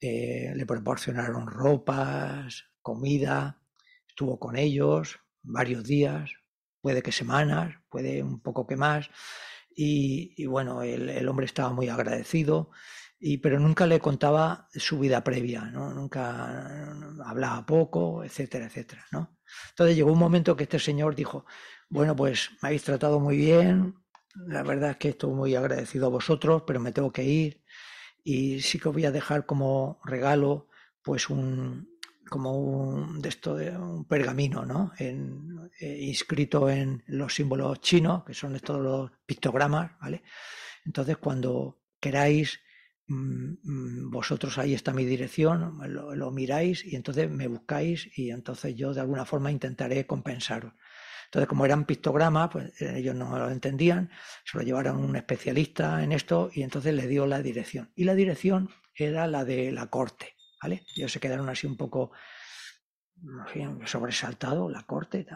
S1: eh, le proporcionaron ropas, comida, estuvo con ellos varios días, puede que semanas, puede un poco que más, y, bueno, el, hombre estaba muy agradecido, y, pero nunca le contaba su vida previa. Nunca hablaba poco, etcétera, etcétera, ¿no? Entonces llegó un momento que este señor dijo, bueno, pues me habéis tratado muy bien, la verdad es que estoy muy agradecido a vosotros, pero me tengo que ir y sí que os voy a dejar como regalo pues un, como un, de esto de un pergamino, ¿no? En, eh, inscrito en los símbolos chinos, que son estos los pictogramas, ¿vale? Entonces, cuando queráis, mm, mm, vosotros ahí está mi dirección, lo, lo, miráis y entonces me buscáis y entonces yo de alguna forma intentaré compensaros. Entonces, como eran pictogramas, pues eh, ellos no lo entendían, se lo llevaron un especialista en esto y entonces le dio la dirección. Y la dirección era la de la corte, ¿vale? Ellos se quedaron así un poco sobresaltados, la corte.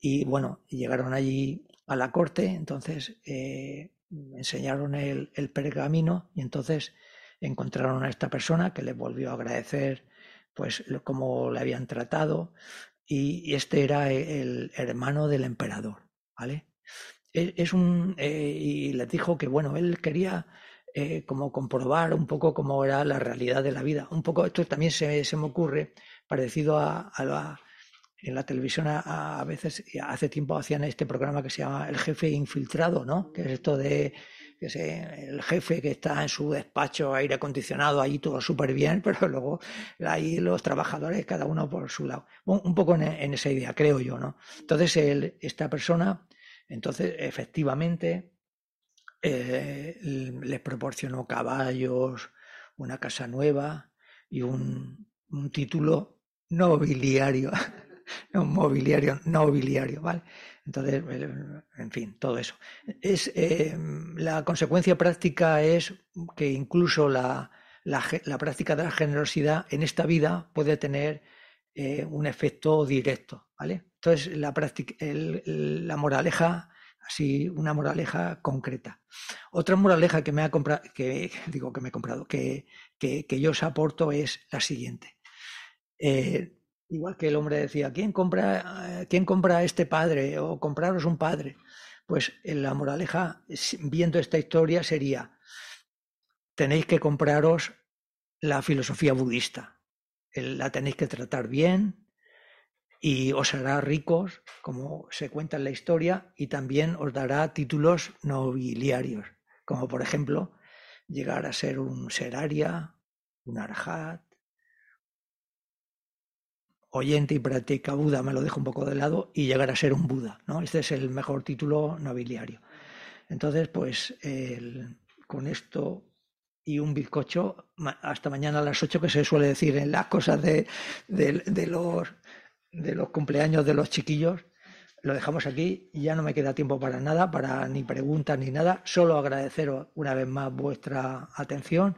S1: Y bueno, llegaron allí a la corte, entonces eh, enseñaron el, pergamino y entonces encontraron a esta persona que les volvió a agradecer pues cómo le habían tratado y, este era el hermano del emperador, ¿vale? E, es un, eh, y les dijo que, bueno, él quería eh, como comprobar un poco cómo era la realidad de la vida. Un poco, esto también se, se me ocurre, parecido a, a la, en la televisión a, a, veces, hace tiempo hacían este programa que se llama El jefe infiltrado, ¿no? Que es esto de que sé, el jefe que está en su despacho, aire acondicionado, ahí todo súper bien, pero luego ahí los trabajadores, cada uno por su lado. Un, poco en, esa idea, creo yo, ¿no? Entonces, el, esta persona, entonces, efectivamente, eh, les proporcionó caballos, una casa nueva y un, un título nobiliario, un mobiliario nobiliario, ¿vale? Entonces, en fin, todo eso. Es, eh, la consecuencia práctica es que incluso la, la, práctica de la generosidad en esta vida puede tener eh, un efecto directo, ¿vale? Entonces, la, práctica, la moraleja, así, una moraleja concreta. Otra moraleja que me ha comprado, que digo que me he comprado, que, que, yo os aporto es la siguiente. Eh, Igual que el hombre decía, ¿quién compra, ¿quién compra este padre? O compraros un padre. Pues la moraleja, viendo esta historia, sería, tenéis que compraros la filosofía budista. La tenéis que tratar bien y os hará ricos, como se cuenta en la historia, y también os dará títulos nobiliarios, como por ejemplo llegar a ser un seraria, un arhat, oyente y practica Buda, me lo dejo un poco de lado, y llegar a ser un Buda. ¿no? Este es el mejor título nobiliario. Entonces, pues el, con esto y un bizcocho, hasta mañana a las 8 que se suele decir en las cosas de, de, los, de los cumpleaños de los chiquillos. Lo dejamos aquí ya no me queda tiempo para nada, para ni preguntas ni nada. Solo agradeceros una vez más vuestra atención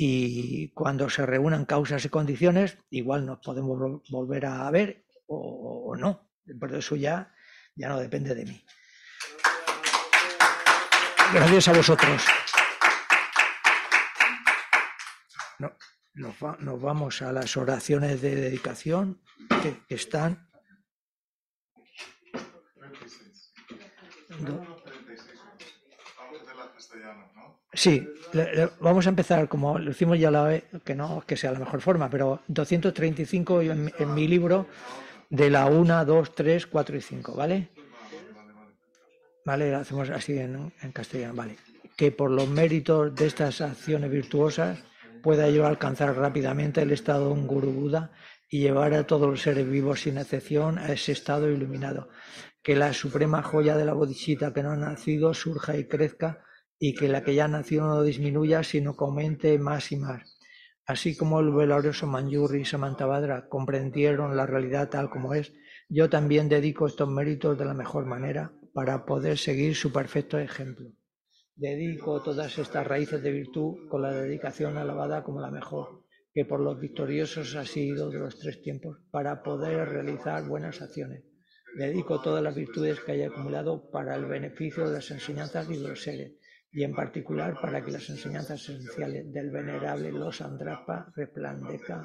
S1: y cuando se reúnan causas y condiciones, igual nos podemos volver a ver o, no. Pero eso ya, ya no depende de mí. Gracias a vosotros. No, nos, va, nos, vamos a las oraciones de dedicación que, están. Sí, vamos a empezar como lo hicimos ya la vez, que no que sea la mejor forma, pero 235 en, en mi libro de la 1, 2, 3, 4 y 5, ¿vale? Vale, lo hacemos así en, castellano, vale. Que por los méritos de estas acciones virtuosas pueda yo alcanzar rápidamente el estado de un Guru Buda y llevar a todos los seres vivos sin excepción a ese estado iluminado. Que la suprema joya de la bodhisattva que no ha nacido surja y crezca y que la que ya nació no disminuya, sino que aumente más y más. Así como el glorioso Manjuri y Samantabhadra comprendieron la realidad tal como es, yo también dedico estos méritos de la mejor manera para poder seguir su perfecto ejemplo. Dedico todas estas raíces de virtud con la dedicación alabada como la mejor, que por los victoriosos ha sido de los tres tiempos, para poder realizar buenas acciones. Dedico todas las virtudes que haya acumulado para el beneficio de las enseñanzas y de los seres y en particular para que las enseñanzas esenciales del venerable Los Andrapa resplandezcan